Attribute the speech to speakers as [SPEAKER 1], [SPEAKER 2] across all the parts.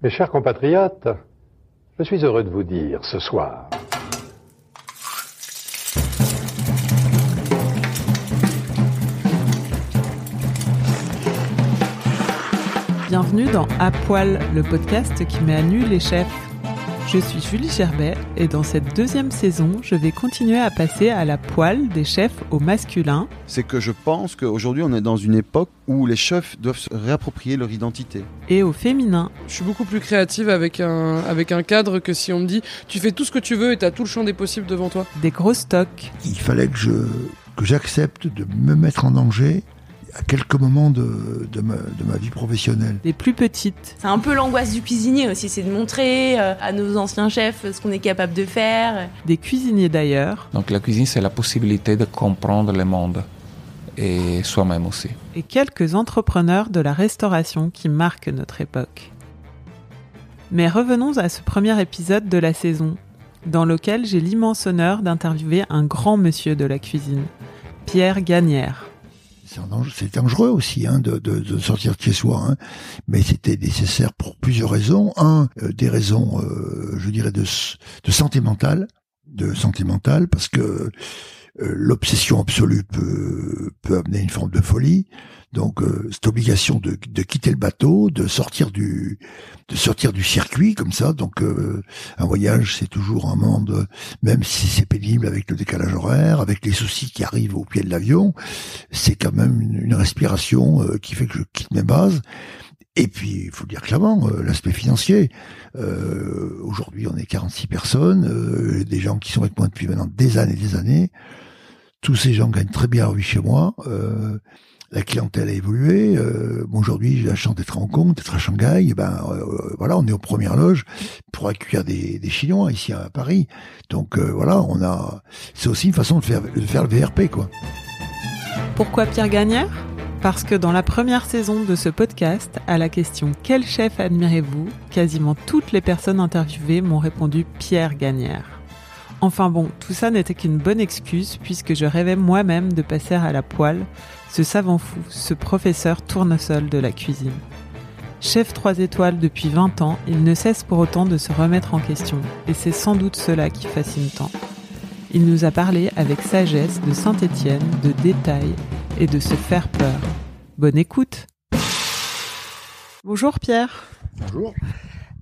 [SPEAKER 1] Mes chers compatriotes, je suis heureux de vous dire ce soir
[SPEAKER 2] Bienvenue dans À Poil, le podcast qui met à nu les chefs. Je suis Julie Gerbet et dans cette deuxième saison, je vais continuer à passer à la poêle des chefs au masculin.
[SPEAKER 3] C'est que je pense qu'aujourd'hui on est dans une époque où les chefs doivent se réapproprier leur identité.
[SPEAKER 2] Et au féminin.
[SPEAKER 4] Je suis beaucoup plus créative avec un, avec un cadre que si on me dit tu fais tout ce que tu veux et tu as tout le champ des possibles devant toi.
[SPEAKER 2] Des gros stocks.
[SPEAKER 5] Il fallait que je que j'accepte de me mettre en danger à quelques moments de, de, ma, de, ma, vie professionnelle.
[SPEAKER 2] Les plus petites.
[SPEAKER 6] C'est un peu l'angoisse du cuisinier aussi, c'est de montrer euh, à nos anciens chefs ce qu'on est capable de faire.
[SPEAKER 2] Des cuisiniers d'ailleurs.
[SPEAKER 7] Donc la cuisine, c'est la possibilité de comprendre le monde et soi-même aussi.
[SPEAKER 2] Et quelques entrepreneurs de la restauration qui marquent notre époque. Mais revenons à ce premier épisode de la saison, dans lequel j'ai l'immense honneur d'interviewer un grand monsieur de la cuisine, Pierre Gagnère
[SPEAKER 5] c'est dangereux aussi hein, de, sortir de chez soi, hein. mais c'était nécessaire pour plusieurs raisons. Un, euh, des raisons, euh, je dirais, de, de de santé parce que euh, l'obsession absolue peut amener une forme de folie. Donc euh, cette obligation de, de, quitter le bateau, de sortir du de sortir du circuit comme ça. Donc euh, un voyage c'est toujours un monde, même si c'est pénible avec le décalage horaire, avec les soucis qui arrivent au pied de l'avion, c'est quand même une, respiration euh, qui fait que je quitte mes bases. Et puis, il faut le dire clairement, l'aspect financier. Aujourd'hui, on est 46 personnes, des gens qui sont avec moi depuis maintenant des années et des années. Tous ces gens gagnent très bien leur vie chez moi la clientèle a évolué. Euh, Aujourd'hui, j'ai la chance d'être à Hong Kong, d'être à Shanghai. Et ben euh, voilà, on est aux premières loges pour accueillir des, Chinois ici à Paris. Donc euh, voilà, on a. C'est aussi une façon de faire, de faire le VRP, quoi.
[SPEAKER 2] Pourquoi Pierre Gagnère? Parce que dans la première saison de ce podcast, à la question Quel chef admirez-vous? quasiment toutes les personnes interviewées m'ont répondu Pierre Gagnère. Enfin bon, tout ça n'était qu'une bonne excuse puisque je rêvais moi-même de passer à la poêle ce savant fou, ce professeur tournesol de la cuisine. Chef 3 étoiles depuis 20 ans, il ne cesse pour autant de se remettre en question, et c'est sans doute cela qui fascine tant. Il nous a parlé avec sagesse de Saint-Étienne, de détails et de se faire peur. Bonne écoute Bonjour Pierre
[SPEAKER 5] Bonjour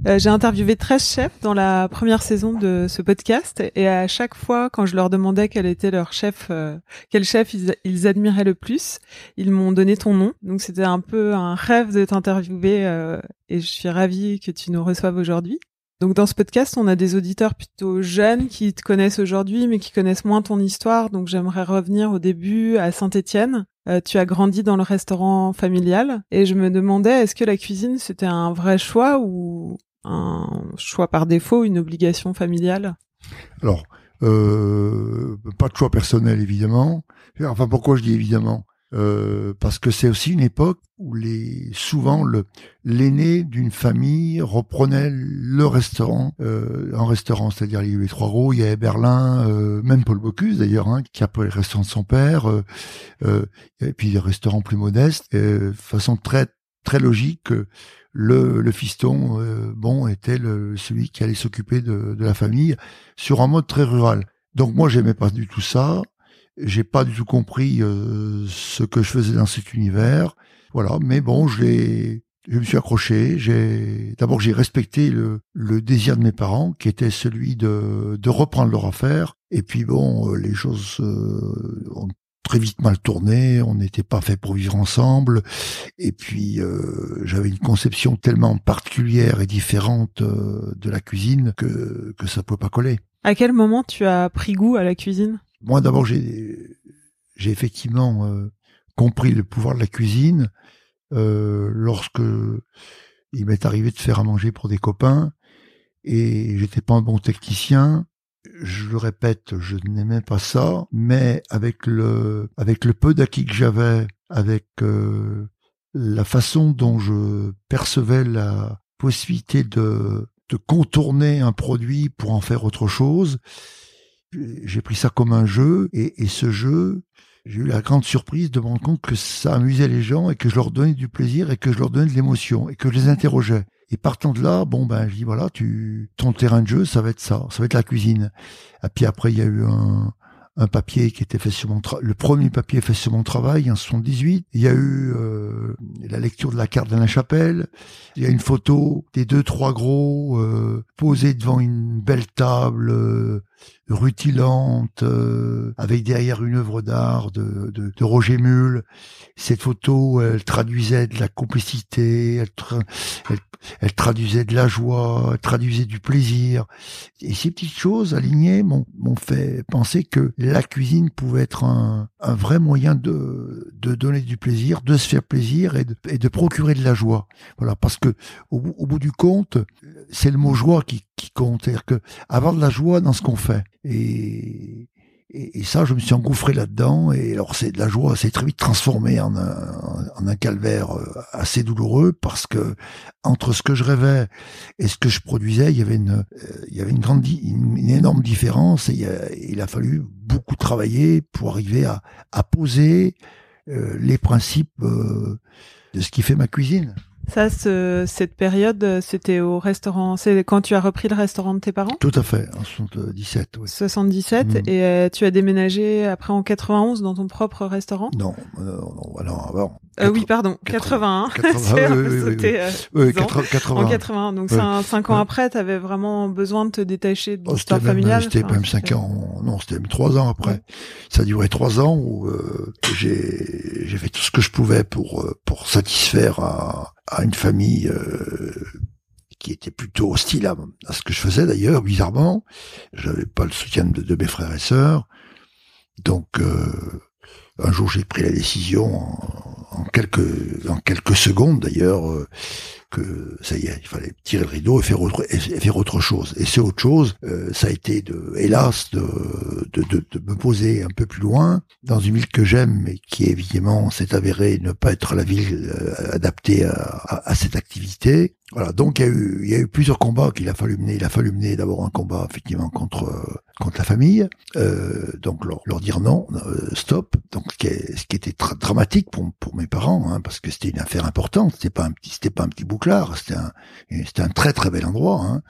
[SPEAKER 2] euh, j'ai interviewé 13 chefs dans la première saison de ce podcast et à chaque fois, quand je leur demandais quel était leur chef, euh, quel chef ils, admiraient le plus, ils m'ont donné ton nom. Donc c'était un peu un rêve de t'interviewer euh, et je suis ravie que tu nous reçoives aujourd'hui. Donc dans ce podcast, on a des auditeurs plutôt jeunes qui te connaissent aujourd'hui, mais qui connaissent moins ton histoire. Donc j'aimerais revenir au début à Saint-Étienne. tu as grandi dans le restaurant familial et je me demandais est-ce que la cuisine c'était un vrai choix ou un choix par défaut, une obligation familiale?
[SPEAKER 5] Alors, euh, pas de choix personnel évidemment. Enfin, pourquoi je dis évidemment? Euh, Parce que c'est aussi une époque où les souvent le l'aîné d'une famille reprenait le restaurant euh, en restaurant, c'est-à-dire il y avait les trois roues, il y avait Berlin, euh, même Paul Bocuse d'ailleurs, hein, qui a pris le restaurant de son père, et puis des restaurants plus modestes, de façon très très logique que le, le fiston, euh, bon, était le, celui qui allait s'occuper de, de, la famille sur un mode très rural. Donc moi, j'aimais pas du tout ça. J'ai pas du tout compris euh, ce que je faisais dans cet univers. Voilà, mais bon, je je me suis accroché. J'ai d'abord j'ai respecté le, le, désir de mes parents, qui était celui de, de reprendre leur affaire. Et puis bon, euh, les choses ont très vite mal tourné, on n'était pas fait pour vivre ensemble, et puis euh, j'avais une conception tellement particulière et différente euh, de la cuisine que, que ça ne peut pas coller.
[SPEAKER 2] À quel moment tu as pris goût à la cuisine?
[SPEAKER 5] Moi d'abord j'ai j'ai effectivement euh, compris le pouvoir de la cuisine euh, lorsque il m'est arrivé de faire à manger pour des copains et j'étais pas un bon technicien. Je le répète, je n'aimais pas ça, mais avec le avec le peu d'acquis que j'avais, avec euh, la façon dont je percevais la possibilité de de contourner un produit pour en faire autre chose, j'ai pris ça comme un jeu et, et ce jeu, j'ai eu la grande surprise de me rendre compte que ça amusait les gens et que je leur donnais du plaisir et que je leur donnais de l'émotion et que je les interrogeais. Et partant de là, bon ben je dis voilà, tu ton terrain de jeu, ça va être ça, ça va être la cuisine. Et puis après il y a eu un, un papier qui était fait sur mon travail, le premier papier fait sur mon travail en 78. Il y a eu euh, la lecture de la carte de la chapelle. Il y a une photo des deux trois gros euh, posés devant une belle table euh, rutilante euh, avec derrière une œuvre d'art de, de, de, Roger Mull. Cette photo, elle traduisait de la complicité, elle, elle, elle, traduisait de la joie, elle traduisait du plaisir. Et ces petites choses alignées m'ont fait penser que la cuisine pouvait être un, un vrai moyen de, de donner du plaisir, de se faire plaisir et de, et de procurer de la joie. Voilà, parce que au, au bout du compte, c'est le mot joie qui, qui compte, c'est-à-dire que avoir de la joie dans ce qu'on fait. Et, et, ça, je me suis engouffré là-dedans. Et alors, c'est de la joie, c'est très vite transformé en un, calvaire euh, assez douloureux parce que entre ce que je rêvais et ce que je produisais, il y avait une, euh, grande, une, énorme différence. Et il a, fallu beaucoup travailler pour arriver à, poser euh, les principes de ce qui fait ma cuisine.
[SPEAKER 2] Ça, ce, cette période, c'était au restaurant. C'est quand tu as repris le restaurant de tes parents?
[SPEAKER 5] Tout à fait, en 77. Oui.
[SPEAKER 2] 77. Mmh. Et euh, tu as déménagé après en 91 dans ton propre restaurant?
[SPEAKER 5] Non, euh, non, non, avant.
[SPEAKER 2] Euh, oui, pardon, 81.
[SPEAKER 5] 80, oui, oui, oui, oui. 80,
[SPEAKER 2] En 81. Donc, ouais. 5 ans après, tu avais vraiment besoin de te détacher de
[SPEAKER 5] oh,
[SPEAKER 2] l'histoire familiale.
[SPEAKER 5] C'était même 5 ans. Non, c'était même 3 ans après. Ça a duré 3 ans où euh, j'ai fait tout ce que je pouvais pour, pour satisfaire à, à une famille euh, qui était plutôt hostile à, ce que je faisais d'ailleurs, bizarrement. J'avais pas le soutien de, mes frères et sœurs. Donc, euh, un jour, j'ai pris la décision en, en, quelques en quelques secondes d'ailleurs euh, que ça y est, il fallait tirer le rideau et faire autre et faire autre chose. Et c'est autre chose, euh, ça a été de hélas de, me poser un peu plus loin dans une ville que j'aime mais qui évidemment s'est avérée ne pas être la ville euh, adaptée à, cette activité. Voilà, donc il y a eu plusieurs combats qu'il a fallu mener. Il a fallu mener d'abord un combat effectivement contre contre la famille, euh, donc leur, leur, dire non, euh, stop. Donc ce qui, était dramatique pour mes parents, hein, parce que c'était une affaire importante. C'était pas un petit c'était pas un petit bouclard. C'était un c'était un très très bel endroit hein,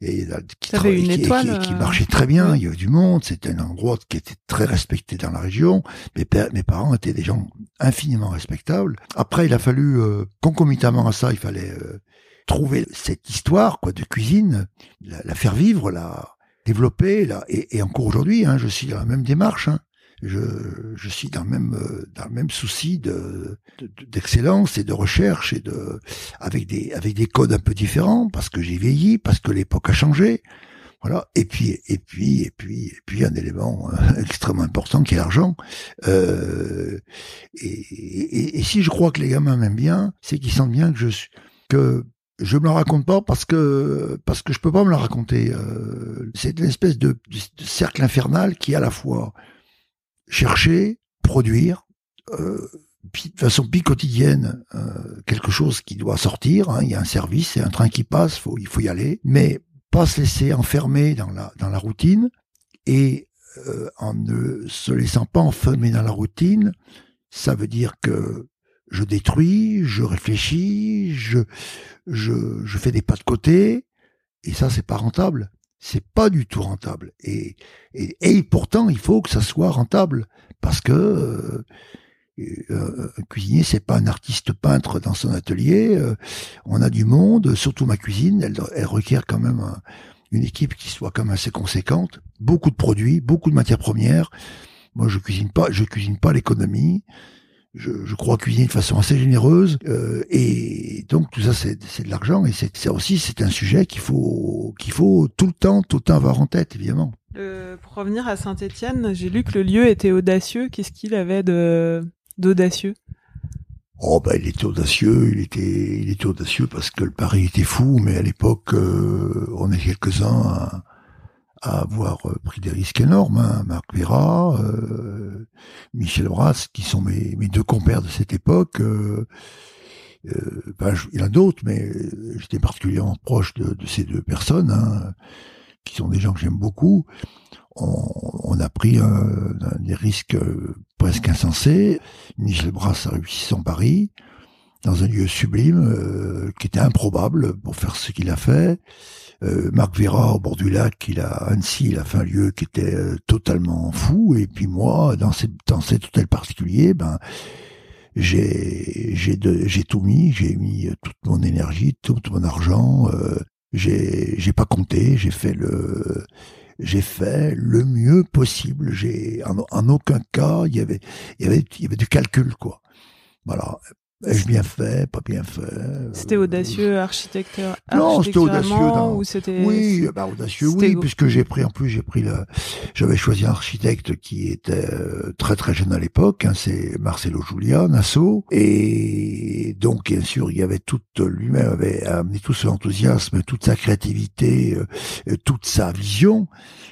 [SPEAKER 5] et
[SPEAKER 2] qui, une
[SPEAKER 5] qui,
[SPEAKER 2] étoile,
[SPEAKER 5] qui, qui, marchait très bien. Il y avait du monde. C'était un endroit qui était très respecté dans la région. Mes mes parents étaient des gens infiniment respectables. Après, il a fallu euh, concomitamment à ça, il fallait trouver cette histoire quoi de cuisine, la, la faire vivre, la développer et encore aujourd'hui, hein, je suis dans la même démarche. Hein. Je, je suis dans le même dans le même souci de d'excellence et de recherche et de avec des avec des codes un peu différents parce que j'ai vieilli, parce que l'époque a changé. Voilà. Et puis, et puis, et puis, et puis, un élément euh, extrêmement important qui est l'argent. Euh, et, et, si je crois que les gamins m'aiment bien, c'est qu'ils sentent bien que je suis, que je me la raconte pas parce que parce que je peux pas me la raconter. Euh, c'est une espèce de, de, cercle infernal qui à la fois chercher, produire, euh, de façon plus quotidienne, euh, quelque chose qui doit sortir. Hein, il y a un service, c'est un train qui passe, faut, il faut y aller, mais pas se laisser enfermer dans la dans la routine et euh, en ne se laissant pas enfermer dans la routine, ça veut dire que je détruis, je réfléchis, je, je, je fais des pas de côté, et ça, c'est pas rentable. C'est pas du tout rentable. Et, et, et, pourtant, il faut que ça soit rentable, parce que euh, euh, un cuisinier, c'est pas un artiste peintre dans son atelier. Euh, on a du monde, surtout ma cuisine, elle, elle requiert quand même un, une équipe qui soit quand même assez conséquente, beaucoup de produits, beaucoup de matières premières. Moi, je cuisine pas, je cuisine pas l'économie je, je, crois cuisiner de façon assez généreuse euh, et donc tout ça c'est de l'argent et c'est ça aussi c'est un sujet qu'il faut qu'il faut tout le temps tout le temps avoir en tête évidemment.
[SPEAKER 2] Euh, pour revenir à Saint-Étienne, j'ai lu que le lieu était audacieux. Qu'est-ce qu'il avait d'audacieux?
[SPEAKER 5] Oh ben il était audacieux, il était, il était audacieux parce que le pari était fou, mais à l'époque euh, on est quelques-uns à, à avoir euh, pris des risques énormes. Hein. Marc Vera, euh, Michel Brass, qui sont mes, deux compères de cette époque. Euh, ben, il y en a d'autres, mais j'étais particulièrement proche de, ces deux personnes, hein, qui sont des gens que j'aime beaucoup. On, on a pris des risques presque insensés. Michel Brass a réussi son pari dans un lieu sublime qui était improbable pour faire ce qu'il a fait. Euh, Marc Vera au bord du lac, il a Annecy, il a fait un lieu qui était euh, totalement fou. Et puis moi, dans, dans cet hôtel particulier, ben j'ai j'ai j'ai tout mis, j'ai mis euh, toute mon énergie, tout mon argent. euh, j'ai j'ai pas compté, j'ai fait le j'ai fait le mieux possible. J'ai en, en aucun cas il y avait il y avait il y avait du calcul quoi. Voilà. Ai-je bien fait, pas bien fait euh,
[SPEAKER 2] C'était audacieux, architecte,
[SPEAKER 5] Non, c'était audacieux, non.
[SPEAKER 2] ou c'était
[SPEAKER 5] Oui, bah audacieux, oui, puisque j'ai pris en plus j'ai pris le, j'avais choisi un architecte qui était euh, très très jeune à l'époque, hein, c'est Marcelo Julia, Nassau, et donc bien sûr il y avait toute lui-même avait amené tout son enthousiasme, toute sa créativité, euh, euh, toute sa vision,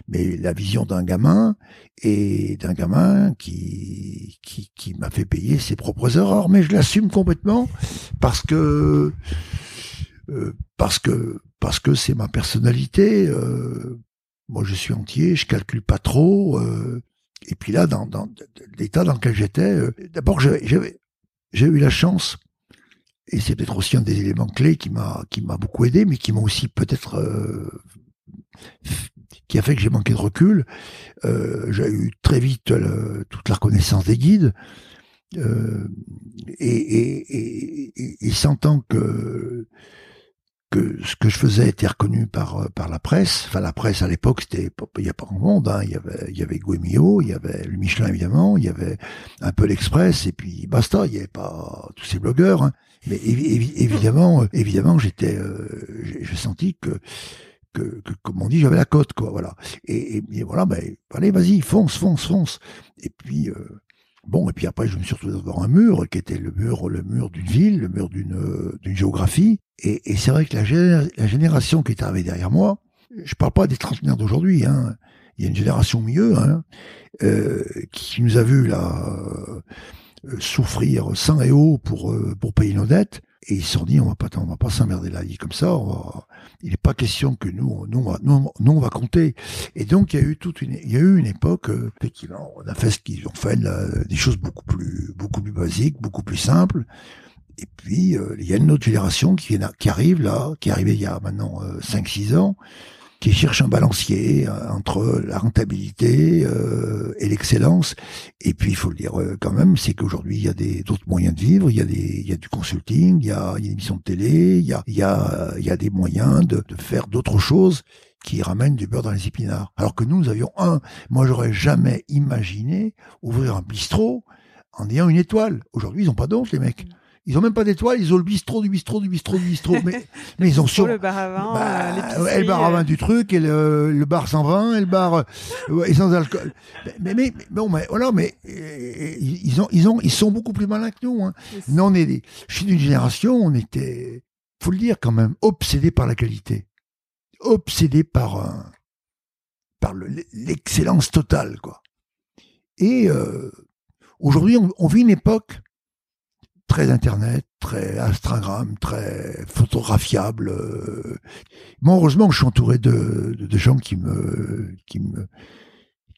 [SPEAKER 5] mais la vision d'un gamin et d'un gamin qui qui, qui m'a fait payer ses propres erreurs, mais je l'assume complètement parce que euh, parce que parce que c'est ma personnalité. euh, moi, je suis entier, je calcule pas trop. euh, et puis là, dans, dans l'état dans lequel j'étais, euh, d'abord, j'avais j'ai eu la chance, et c'est peut-être aussi un des éléments clés qui m'a qui m'a beaucoup aidé, mais qui m'a aussi peut-être euh, qui a fait que j'ai manqué de recul. Euh, j'ai eu très vite le- toute la reconnaissance des guides. Euh, et, et, et, et, sentant que que ce que je faisais était reconnu par euh, par la presse. Enfin, la presse à l'époque, il y a pas grand monde. Hein. Il y avait il Guémio, il y avait le Michelin évidemment, il y avait un peu l'Express et puis basta. Il y avait pas tous ces blogueurs. hein. Mais évi- évi- évidemment, euh, évidemment, j'étais, euh, j'ai senti que que, comme on dit, j'avais la cote, quoi, voilà. Et, voilà, ben, allez, vas-y, fonce, fonce, fonce. Et puis, euh, bon, et puis après, je me suis retrouvé devant un mur, qui était le mur, le mur d'une ville, le mur d'une, euh, géographie. Et, c'est vrai que la, géné- la génération qui est arrivée derrière moi, je parle pas des trentenaires d'aujourd'hui, hein. Il y a une génération mieux, hein, euh, qui nous a vu là souffrir sang et eau pour pour payer nos dettes. Et ils se sont dit, on va pas, on va pas s'emmerder la vie comme ça. il n'est pas question que nous, nous, on va, nous, on va compter. Et donc, il y a eu toute une, il y a eu une époque, euh, effectivement, on a fait ce qu'ils ont fait, des choses beaucoup plus, beaucoup plus basiques, beaucoup plus simples. Et puis, euh, il y a une autre génération qui, qui arrive là, qui est arrivée il y a maintenant euh, 5-6 ans, qui cherche un balancier euh, entre la rentabilité euh, et l'excellence. Et puis, il faut le dire euh, quand même, c'est qu'aujourd'hui, il y a des d'autres moyens de vivre. Il y a des, il y a du consulting, il y a, il y a une émission de télé, il y a, il y a, il y a des moyens de, de faire d'autres choses qui ramènent du beurre dans les épinards. Alors que nous, nous avions un. Moi, j'aurais jamais imaginé ouvrir un bistrot en ayant une étoile. Aujourd'hui, ils ont pas d'once, les mecs. Ils ont même pas d'étoile, ils ont le bistrot du bistrot du bistrot du bistrot. Mais, mais ils ont
[SPEAKER 2] sur le bar à vin,
[SPEAKER 5] bah,
[SPEAKER 2] euh, l'épicerie,
[SPEAKER 5] ouais, le bar à vin
[SPEAKER 2] euh,
[SPEAKER 5] du truc, et le, le bar sans vin, et le bar euh, et sans alcool. Mais, mais, mais bon, mais voilà, mais euh, ils ont, ils ont, ils sont beaucoup plus malins que nous. Hein. Nous, on est des, je suis d'une génération, on était, faut le dire quand même, obsédé par la qualité, obsédé par par le- l'excellence totale, quoi. Et euh, aujourd'hui, on, on vit une époque très internet, très Instagram, très photographiable. euh. Moi, heureusement, je suis entouré de, de, de gens qui me, qui me,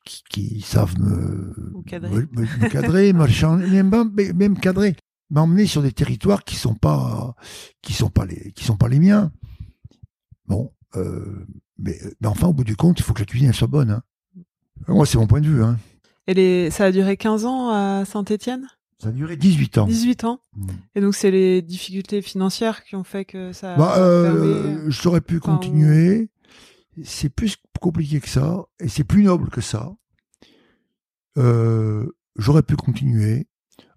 [SPEAKER 5] qui, qui savent me,
[SPEAKER 2] cadrer.
[SPEAKER 5] me, me- même, même cadrer, m'emmener sur des territoires qui sont pas, qui sont pas les, qui sont pas les miens. Bon, euh, mais, mais enfin, au bout du compte, il faut que la cuisine elle soit bonne. Hein. Moi, c'est mon point de vue. Hein.
[SPEAKER 2] Et les... ça a duré 15 ans à Saint-Étienne?
[SPEAKER 5] Ça a duré 18 ans.
[SPEAKER 2] 18 ans.
[SPEAKER 5] Mm.
[SPEAKER 2] Et donc, c'est les difficultés financières qui ont fait que ça a
[SPEAKER 5] Bah, euh,
[SPEAKER 2] fermé.
[SPEAKER 5] j'aurais pu
[SPEAKER 2] Enfin,
[SPEAKER 5] continuer. C'est plus compliqué que ça, et c'est plus noble que ça. Euh, j'aurais pu continuer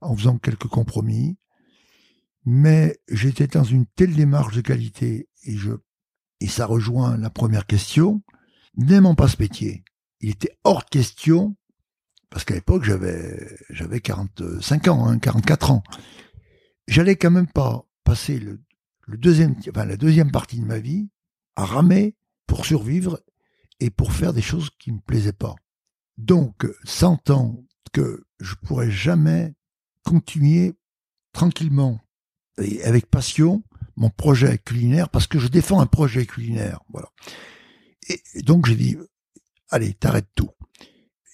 [SPEAKER 5] en faisant quelques compromis, mais j'étais dans une telle démarche de qualité, et je, et ça rejoint la première question, n'aimant pas ce métier. Il était hors question, parce qu'à l'époque, j'avais, j'avais 45 ans, hein, 44 ans. j'allais quand même pas passer le, deuxième, enfin, la deuxième partie de ma vie à ramer pour survivre et pour faire des choses qui me plaisaient pas. Donc, sentant que je pourrais jamais continuer tranquillement et avec passion mon projet culinaire parce que je défends un projet culinaire. Voilà. Et donc j'ai dit, allez, t'arrêtes tout.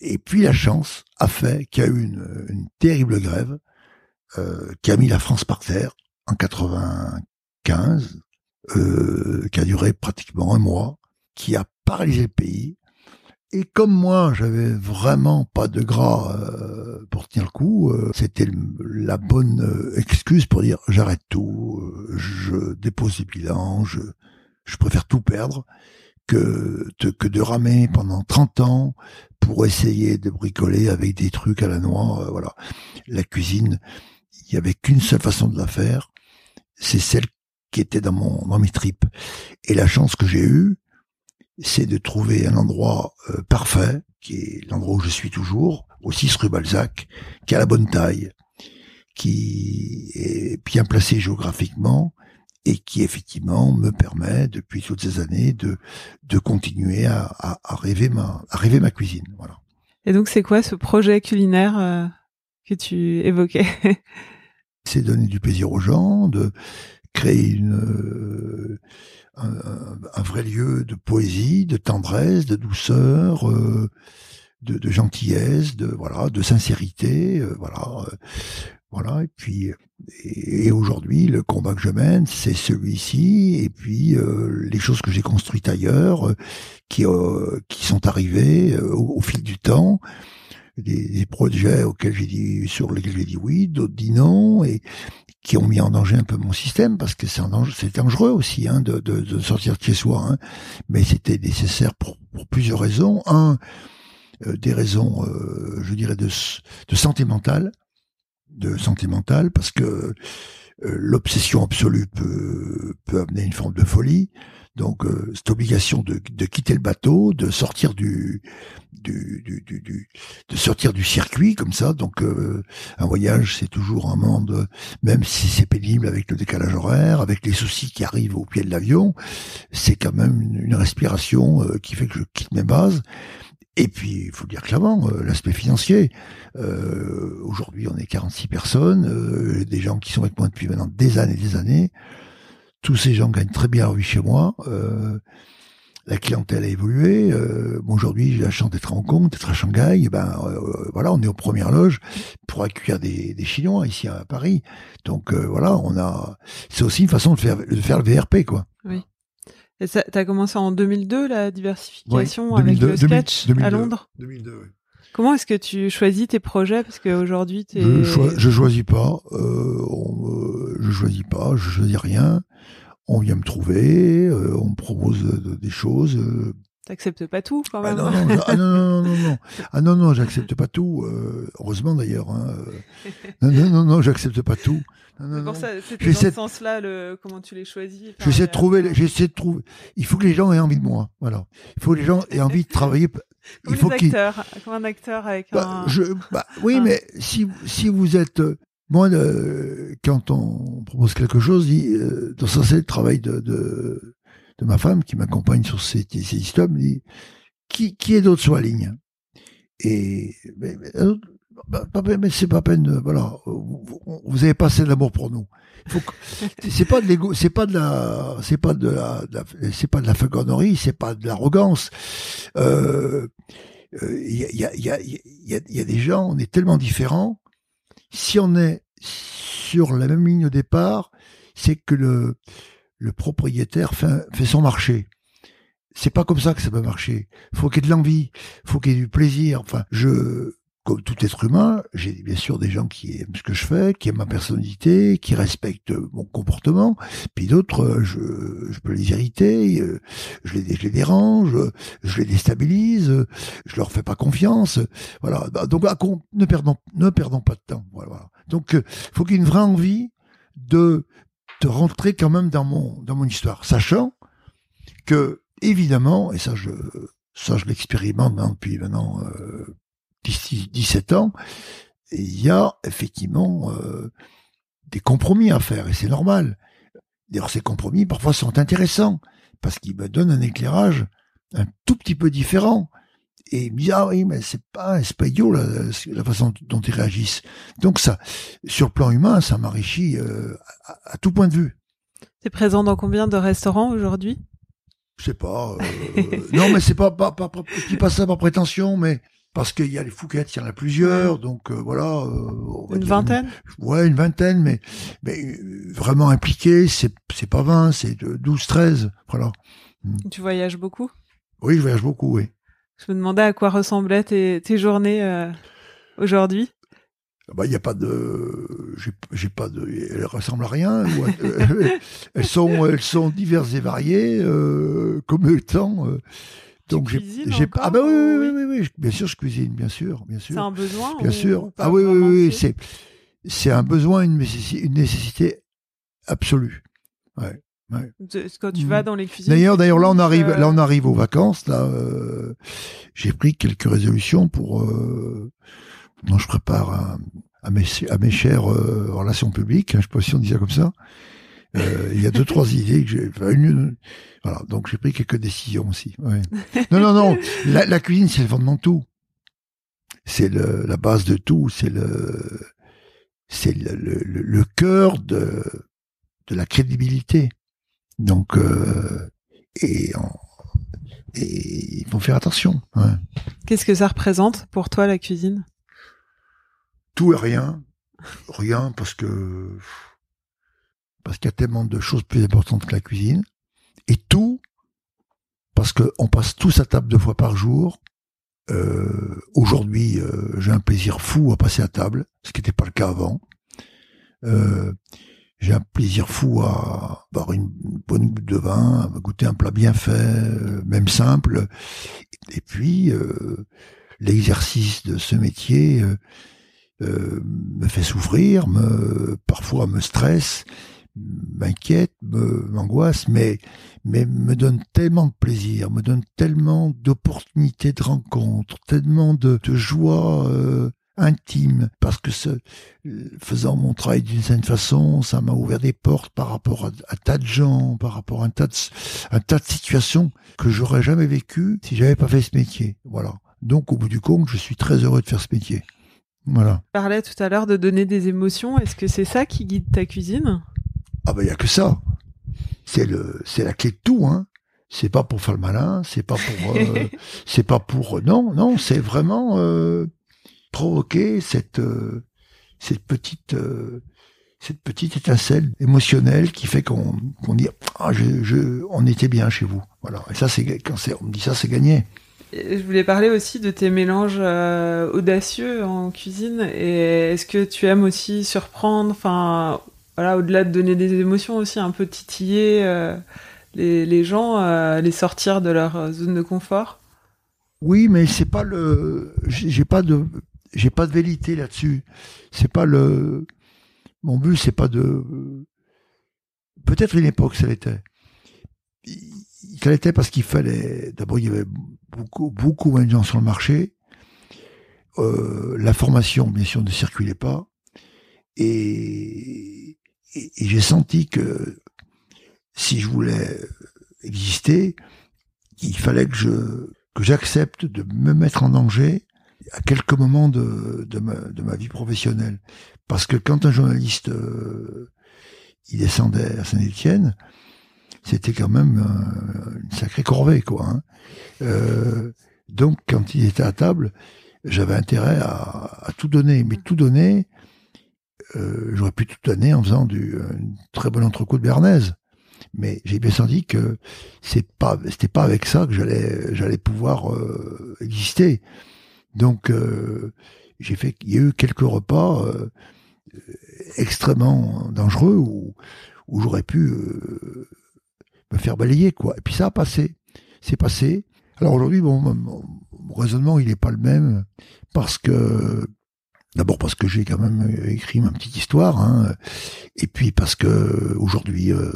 [SPEAKER 5] Et puis la chance a fait qu'il y a eu une, terrible grève euh, qui a mis la France par terre en 95, euh, qui a duré pratiquement un mois, qui a paralysé le pays. Et comme moi, j'avais vraiment pas de gras euh, pour tenir le coup, c'était la bonne excuse pour dire j'arrête tout, je dépose les bilans, je, préfère tout perdre que de ramer pendant 30 ans pour essayer de bricoler avec des trucs à la noix. voilà, la cuisine, il y avait qu'une seule façon de la faire, c'est celle qui était dans mon dans mes tripes. Et la chance que j'ai eue, c'est de trouver un endroit euh, parfait, qui est l'endroit où je suis toujours, au 6 rue Balzac, qui a la bonne taille, qui est bien placé géographiquement et qui effectivement me permet depuis toutes ces années de de continuer à, à, à rêver ma à rêver ma cuisine. Voilà.
[SPEAKER 2] Et donc c'est quoi ce projet culinaire euh, que tu évoquais?
[SPEAKER 5] C'est donner du plaisir aux gens, de créer une euh, un, un, vrai lieu de poésie, de tendresse, de douceur, euh, de, de, gentillesse, de voilà, de sincérité, euh, voilà, voilà. Et puis, et, aujourd'hui, le combat que je mène, c'est celui-ci, et puis euh, les choses que j'ai construites ailleurs, qui qui sont arrivées au, fil du temps. Des, projets auxquels j'ai dit sur lesquels j'ai dit oui, d'autres dit non, et, qui ont mis en danger un peu mon système parce que c'est dangereux aussi hein, de, de, sortir de chez soi. Hein. Mais c'était nécessaire pour, pour, plusieurs raisons. Un, euh, des raisons, euh, je dirais, de, de santé mentale, de santé mentale, parce que euh, l'obsession absolue peut, peut amener une forme de folie. Donc euh, cette obligation de, de, quitter le bateau, de sortir du, du, du, de sortir du circuit comme ça. Donc euh, un voyage c'est toujours un monde, même si c'est pénible avec le décalage horaire, avec les soucis qui arrivent au pied de l'avion, c'est quand même une, respiration qui fait que je quitte mes bases. Et puis, il faut le dire clairement, euh, l'aspect financier. Euh, Aujourd'hui, on est 46 personnes, euh, des gens qui sont avec moi depuis maintenant des années et des années. Tous ces gens gagnent très bien leur vie chez moi. Euh, la clientèle a évolué. Euh, Aujourd'hui, j'ai la chance d'être à Hong Kong, d'être à Shanghai. Ben voilà, on est aux premières loges pour accueillir des, des Chinois ici à Paris. Donc voilà, on a. C'est aussi une façon de faire, de faire le VRP, quoi.
[SPEAKER 2] Oui. Et ça, t'as commencé en 2002 la diversification ouais, 2002, avec le sketch
[SPEAKER 5] 2002,
[SPEAKER 2] à Londres.
[SPEAKER 5] 2002, oui.
[SPEAKER 2] Comment est-ce que tu choisis tes projets? Parce qu'aujourd'hui t'es.
[SPEAKER 5] Je, choi je choisis pas. Euh, on, je choisis pas. Je choisis rien. On vient me trouver. Euh, on me propose des choses. Euh.
[SPEAKER 2] T'acceptes pas tout quand même.
[SPEAKER 5] Ah non non, ah non non non non ah non non j'accepte pas tout. Euh, heureusement d'ailleurs. Hein. Non non non non j'accepte pas tout. Non, non,
[SPEAKER 2] pour ça, c'était dans ce sens-là, le, comment tu les choisis.
[SPEAKER 5] Enfin, j'essaie de trouver, j'essaie de trouver. Il faut que les gens aient envie de moi. Voilà. Il faut que les gens aient envie de travailler.
[SPEAKER 2] Comme
[SPEAKER 5] il faut
[SPEAKER 2] qu'ils. Comme un acteur avec
[SPEAKER 5] bah,
[SPEAKER 2] un.
[SPEAKER 5] Je, bah, oui, un... mais si si vous êtes moi, euh, quand on propose quelque chose, dit, euh, dans ça c'est le travail de, de de ma femme qui m'accompagne sur ces, ces histoires, me dit qui qui est d'autre sur la ligne? Et mais, mais, bah, mais c'est pas peine, de, voilà, vous, vous avez pas assez d'amour pour nous. C'est pas de l'ego, c'est pas de la, c'est pas de la, c'est pas de la fagonerie, c'est pas de l'arrogance. Il euh, y, a, y, a, y, a, y, a, des gens, on est tellement différents. Si on est sur la même ligne au départ, c'est que le, le propriétaire fait, son marché c'est pas comme ça que ça peut marcher. Faut qu'il y ait de l'envie, faut qu'il y ait du plaisir. Enfin, je, comme tout être humain, j'ai bien sûr des gens qui aiment ce que je fais, qui aiment ma personnalité, qui respectent mon comportement, puis d'autres, je, je peux les irriter, je les, je les dérange, je les déstabilise, je leur fais pas confiance, voilà. Donc, ne perdons, ne perdons pas de temps, voilà. Donc, faut qu'il y ait une vraie envie de, de rentrer quand même dans mon, dans mon histoire, sachant que, évidemment, et ça je, ça je l'expérimente depuis maintenant, euh, 17 ans, il y a effectivement euh, des compromis à faire et c'est normal. D'ailleurs, ces compromis parfois sont intéressants parce qu'ils me donnent un éclairage un tout petit peu différent. Et ils me disent ah oui mais c'est pas c'est pas idiot la, la façon dont ils réagissent. Donc ça, sur le plan humain, ça m'enrichit euh, à, à tout point de vue.
[SPEAKER 2] T'es présent dans combien de restaurants aujourd'hui?
[SPEAKER 5] Je sais pas. euh, non, mais c'est pas, pas, pas, pas- je pas ça par prétention, mais parce qu'il y a les Fouquettes, il y en a plusieurs, donc euh, voilà. euh,
[SPEAKER 2] Une vingtaine?
[SPEAKER 5] Ouais, une vingtaine, mais, mais vraiment impliqués, c'est, c'est pas 20, c'est de 12, 13, voilà.
[SPEAKER 2] Tu voyages beaucoup?
[SPEAKER 5] Oui, je voyage beaucoup, oui.
[SPEAKER 2] Je me demandais à quoi ressemblaient tes, tes journées euh, aujourd'hui.
[SPEAKER 5] Ah Bah, il y a pas de, j'ai, pas de, elles ressemblent à rien. euh, elles sont, elles sont diverses et variées, euh, comme le temps. euh, donc j'ai, j'ai ah bah oui, oui,
[SPEAKER 2] ou-
[SPEAKER 5] oui, oui, bien sûr, je cuisine, bien sûr, bien sûr.
[SPEAKER 2] C'est un besoin
[SPEAKER 5] Bien sûr. Ah oui, oui, oui,
[SPEAKER 2] c'est-
[SPEAKER 5] c'est, c'est un besoin, une nécessité, une nécessité absolue. Ouais.
[SPEAKER 2] Quand tu
[SPEAKER 5] Mhm.
[SPEAKER 2] vas dans les cuisines.
[SPEAKER 5] D'ailleurs, d'ailleurs, là, on arrive,
[SPEAKER 2] euh,
[SPEAKER 5] là, on arrive aux vacances. Là, euh, j'ai pris quelques résolutions pour. Euh, non, je prépare un- à mes, à mes chères euh, relations publiques. hein, je sais pas si on dit ça comme ça. Euh, il y a deux, trois idées que j'ai. enfin, une- voilà, donc j'ai pris quelques décisions aussi. ouais. Non, non, non. La, la cuisine, c'est le fondement de tout. C'est le, la base de tout. C'est le, c'est le, le- le cœur de, de la crédibilité. Donc, euh, et, il faut faire attention.
[SPEAKER 2] Qu'est-ce que ça représente pour toi la cuisine?
[SPEAKER 5] Tout et rien, rien parce que parce qu'il y a tellement de choses plus importantes que la cuisine. Et tout parce qu'on passe tous à table deux fois par jour. Euh, Aujourd'hui, euh, j'ai un plaisir fou à passer à table, ce qui n'était pas le cas avant. Euh, j'ai un plaisir fou à boire une bonne goutte de vin, à goûter un plat bien fait, euh, même simple. Et puis, euh, l'exercice de ce métier euh, me fait souffrir, me, parfois me stresse, m'inquiète, m'angoisse, mais, mais me donne tellement de plaisir, me donne tellement d'opportunités de rencontres, tellement de, joie intime, parce que ce, faisant mon travail d'une certaine façon, ça m'a ouvert des portes par rapport à, à tas de gens, par rapport à un tas de, un tas de situations que j'aurais jamais vécues si j'avais pas fait ce métier. Voilà. Donc, au bout du compte, je suis très heureux de faire ce métier. Voilà.
[SPEAKER 2] Tu parlais tout à l'heure de donner des émotions. Est-ce que c'est ça qui guide ta cuisine?
[SPEAKER 5] Ah ben, il y a que ça. C'est le, c'est la clé de tout, hein. C'est pas pour faire le malin, c'est pas pour, euh, c'est pas pour, non, non, c'est vraiment euh, provoquer cette, euh, cette petite, euh, cette petite étincelle émotionnelle qui fait qu'on, qu'on dit, ah, je, je, on était bien chez vous. Voilà. Et ça, c'est quand c'est, on me dit ça, c'est gagné.
[SPEAKER 2] Je voulais parler aussi de tes mélanges euh, audacieux en cuisine. Et est-ce que tu aimes aussi surprendre, enfin, voilà, au-delà de donner des émotions aussi, un peu titiller euh, les, les gens, euh, les sortir de leur zone de confort?
[SPEAKER 5] Oui, mais c'est pas le, j'ai pas de, j'ai pas de vérité là-dessus. C'est pas le, mon but, c'est pas de, peut-être une époque ça l'était. Ça l'était parce qu'il fallait, d'abord il y avait beaucoup, beaucoup moins de gens sur le marché. Euh, la formation, bien sûr, ne circulait pas. Et, et, et j'ai senti que si je voulais exister, il fallait que je, que j'accepte de me mettre en danger à quelques moments de, de, ma, vie professionnelle. Parce que quand un journaliste euh, il descendait à Saint-Étienne, c'était quand même euh, une sacrée corvée, quoi. hein. Euh, donc, quand il était à table, j'avais intérêt à, tout donner, mais tout donner, j'aurais pu tout donner en faisant du, une très bonne entrecôte bernaise. Mais j'ai bien senti que c'est pas, c'était pas avec ça que j'allais, j'allais pouvoir exister. Donc, euh, j'ai fait, il y a eu quelques repas euh, extrêmement dangereux où, où j'aurais pu euh, me faire balayer, quoi. Et puis ça a passé, c'est passé. Alors aujourd'hui, bon, mon, mon raisonnement, il n'est pas le même parce que D'abord parce que j'ai quand même écrit ma petite histoire, hein, et puis parce que aujourd'hui, euh,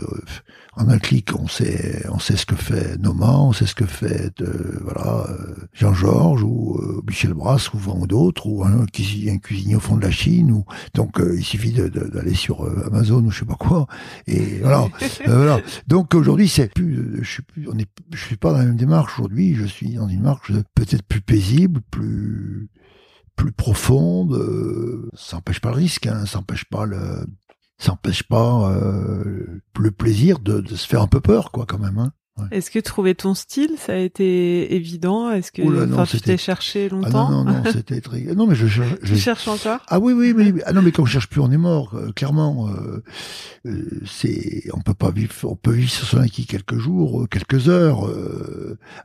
[SPEAKER 5] en un clic, on sait, on sait ce que fait Noma, on sait ce que fait euh, voilà euh, Jean-Georges ou euh, Michel Brasse ou d'autres, ou un, cuisinier, un cuisinier au fond de la Chine, ou donc il suffit d'aller sur Amazon ou je sais pas quoi, et voilà, voilà. Donc aujourd'hui, c'est plus, je suis plus, on est, je suis pas dans la même démarche aujourd'hui. Je suis dans une démarche peut-être plus paisible, plus plus profonde, euh, ça n'empêche pas le risque, hein, ça n'empêche pas le, ça pas euh, le plaisir de, de, se faire un peu peur, quoi, quand même. Hein.
[SPEAKER 2] Est-ce que trouver ton style, ça a été évident? Est-ce que tu t'es cherché ah longtemps?
[SPEAKER 5] Non, non, non, c'était très. Non, mais je, je,
[SPEAKER 2] je... Tu cherches encore?
[SPEAKER 5] Ah oui, oui, oui. Ah non, mais quand on cherche plus, on est mort. Euh, clairement, euh, euh, c'est, on peut pas vivre, on peut vivre sur son acquis quelques jours, quelques heures,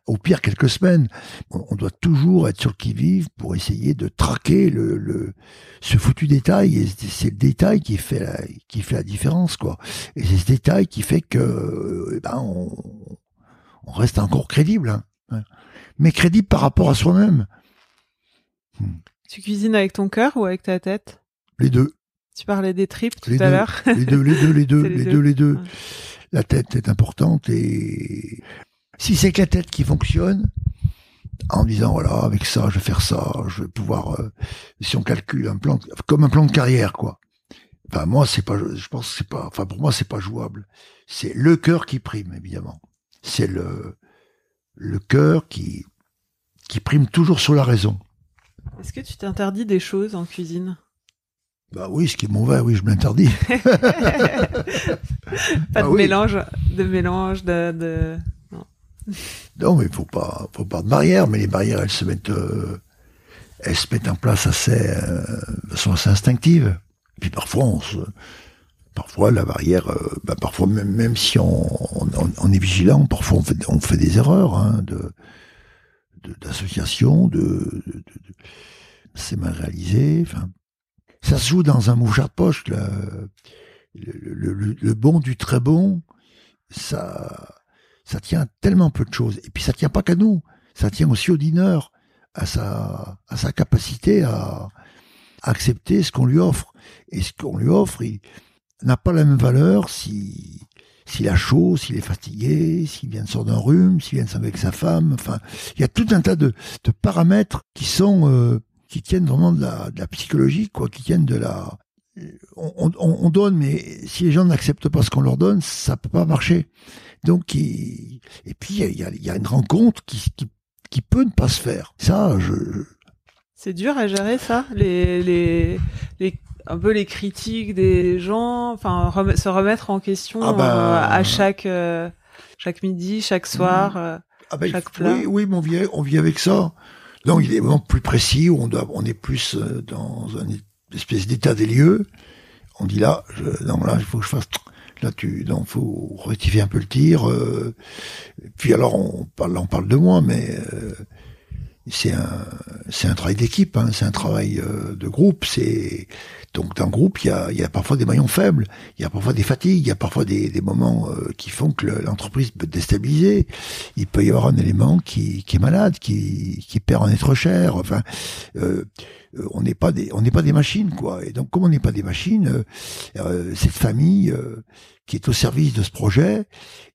[SPEAKER 5] au pire quelques semaines. On, doit toujours être sur le qui vive pour essayer de traquer le, le ce foutu détail. Et c'est le détail qui fait la, qui fait la différence, quoi. Et c'est ce détail qui fait que, ben, on on reste encore crédible. Hein. Mais crédible par rapport à soi-même.
[SPEAKER 2] Hmm. Tu cuisines avec ton cœur ou avec ta tête?
[SPEAKER 5] Les deux.
[SPEAKER 2] Tu parlais des tripes tout à l'heure.
[SPEAKER 5] Les deux, les deux, les deux, les, deux, les deux. La tête est importante et si c'est que la tête qui fonctionne, en disant voilà avec ça je vais faire ça, je vais pouvoir euh, si on calcule un plan comme un plan de carrière quoi. Enfin moi c'est pas je pense que c'est pas enfin pour moi c'est pas jouable. C'est le cœur qui prime évidemment c'est le, le cœur qui, qui prime toujours sur la raison.
[SPEAKER 2] Est-ce que tu t'interdis des choses en cuisine?
[SPEAKER 5] Bah oui, ce qui est mauvais, oui, je m'interdis.
[SPEAKER 2] pas de, ah mélange, de mélange, de,
[SPEAKER 5] Non. mais il faut pas, faut pas de barrières, mais les barrières, elles se mettent, euh, elles se mettent en place assez, euh, de façon assez instinctive. Puis parfois, on se, parfois la barrière, euh, bah, parfois même, même si on, on, est vigilant, parfois on fait, on fait des erreurs hein, de d'association, de, de, c'est mal réalisé. Enfin, ça se joue dans un mouchard de poche. Le, le, bon du très bon, ça, ça tient tellement peu de choses. Et puis ça tient pas qu'à nous, ça tient aussi au dîneur, à sa, à sa capacité à, accepter ce qu'on lui offre. Et ce qu'on lui offre, il, n'a pas la même valeur si s'il a chaud, s'il est fatigué, s'il vient de sortir d'un rhume, s'il vient de avec sa femme. Enfin, il y a tout un tas de, de paramètres qui sont euh, qui tiennent vraiment de la, de la psychologie, quoi, qui tiennent de la. On, on, on donne, mais si les gens n'acceptent pas ce qu'on leur donne, ça peut pas marcher. Donc, et puis il y a, y a, une rencontre qui, qui, qui peut ne pas se faire. Ça, je.
[SPEAKER 2] C'est dur à gérer ça, les les les un peu les critiques des gens, enfin se remettre en question ah bah, euh, à chaque euh, chaque midi, chaque soir, euh, ah bah, chaque plat.
[SPEAKER 5] Oui, oui, mais on vit, on vit avec ça. Donc il est vraiment plus précis, on doit, on est plus dans une espèce d'état des lieux. On dit là, je, non là, il faut que je fasse. Là, tu, donc faut rectifier un peu le tir. puis alors, on parle, on parle de moi, mais c'est un, c'est un travail d'équipe, hein, c'est un travail de groupe. C'est donc dans le groupe, il y a, y a parfois des maillons faibles, il y a parfois des fatigues, il y a parfois des, des moments euh, qui font que l'entreprise peut déstabiliser. Il peut y avoir un élément qui, qui est malade, qui, qui perd en être cher. Enfin, euh, euh, on n'est pas des on n'est pas des machines quoi. Et donc comme on n'est pas des machines, euh, cette famille qui est au service de ce projet,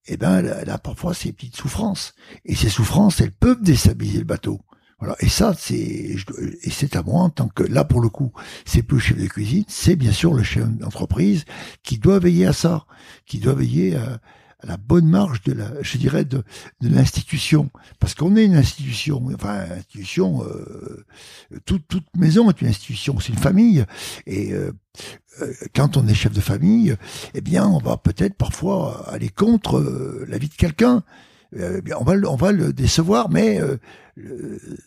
[SPEAKER 5] eh ben elle a parfois ses petites souffrances. Et ces souffrances, elles peuvent déstabiliser le bateau. Voilà. Et ça, c'est et c'est à moi en tant que là pour le coup, c'est plus le chef de cuisine, c'est bien sûr le chef d'entreprise qui doit veiller à ça, qui doit veiller à, la bonne marge de la, je dirais, de, de l'institution, parce qu'on est une institution, enfin institution, euh, toute, toute maison est une institution, c'est une famille, et euh, euh, quand on est chef de famille, eh bien, on va peut-être parfois aller contre la vie de quelqu'un. Euh, on va, on va le décevoir, mais euh,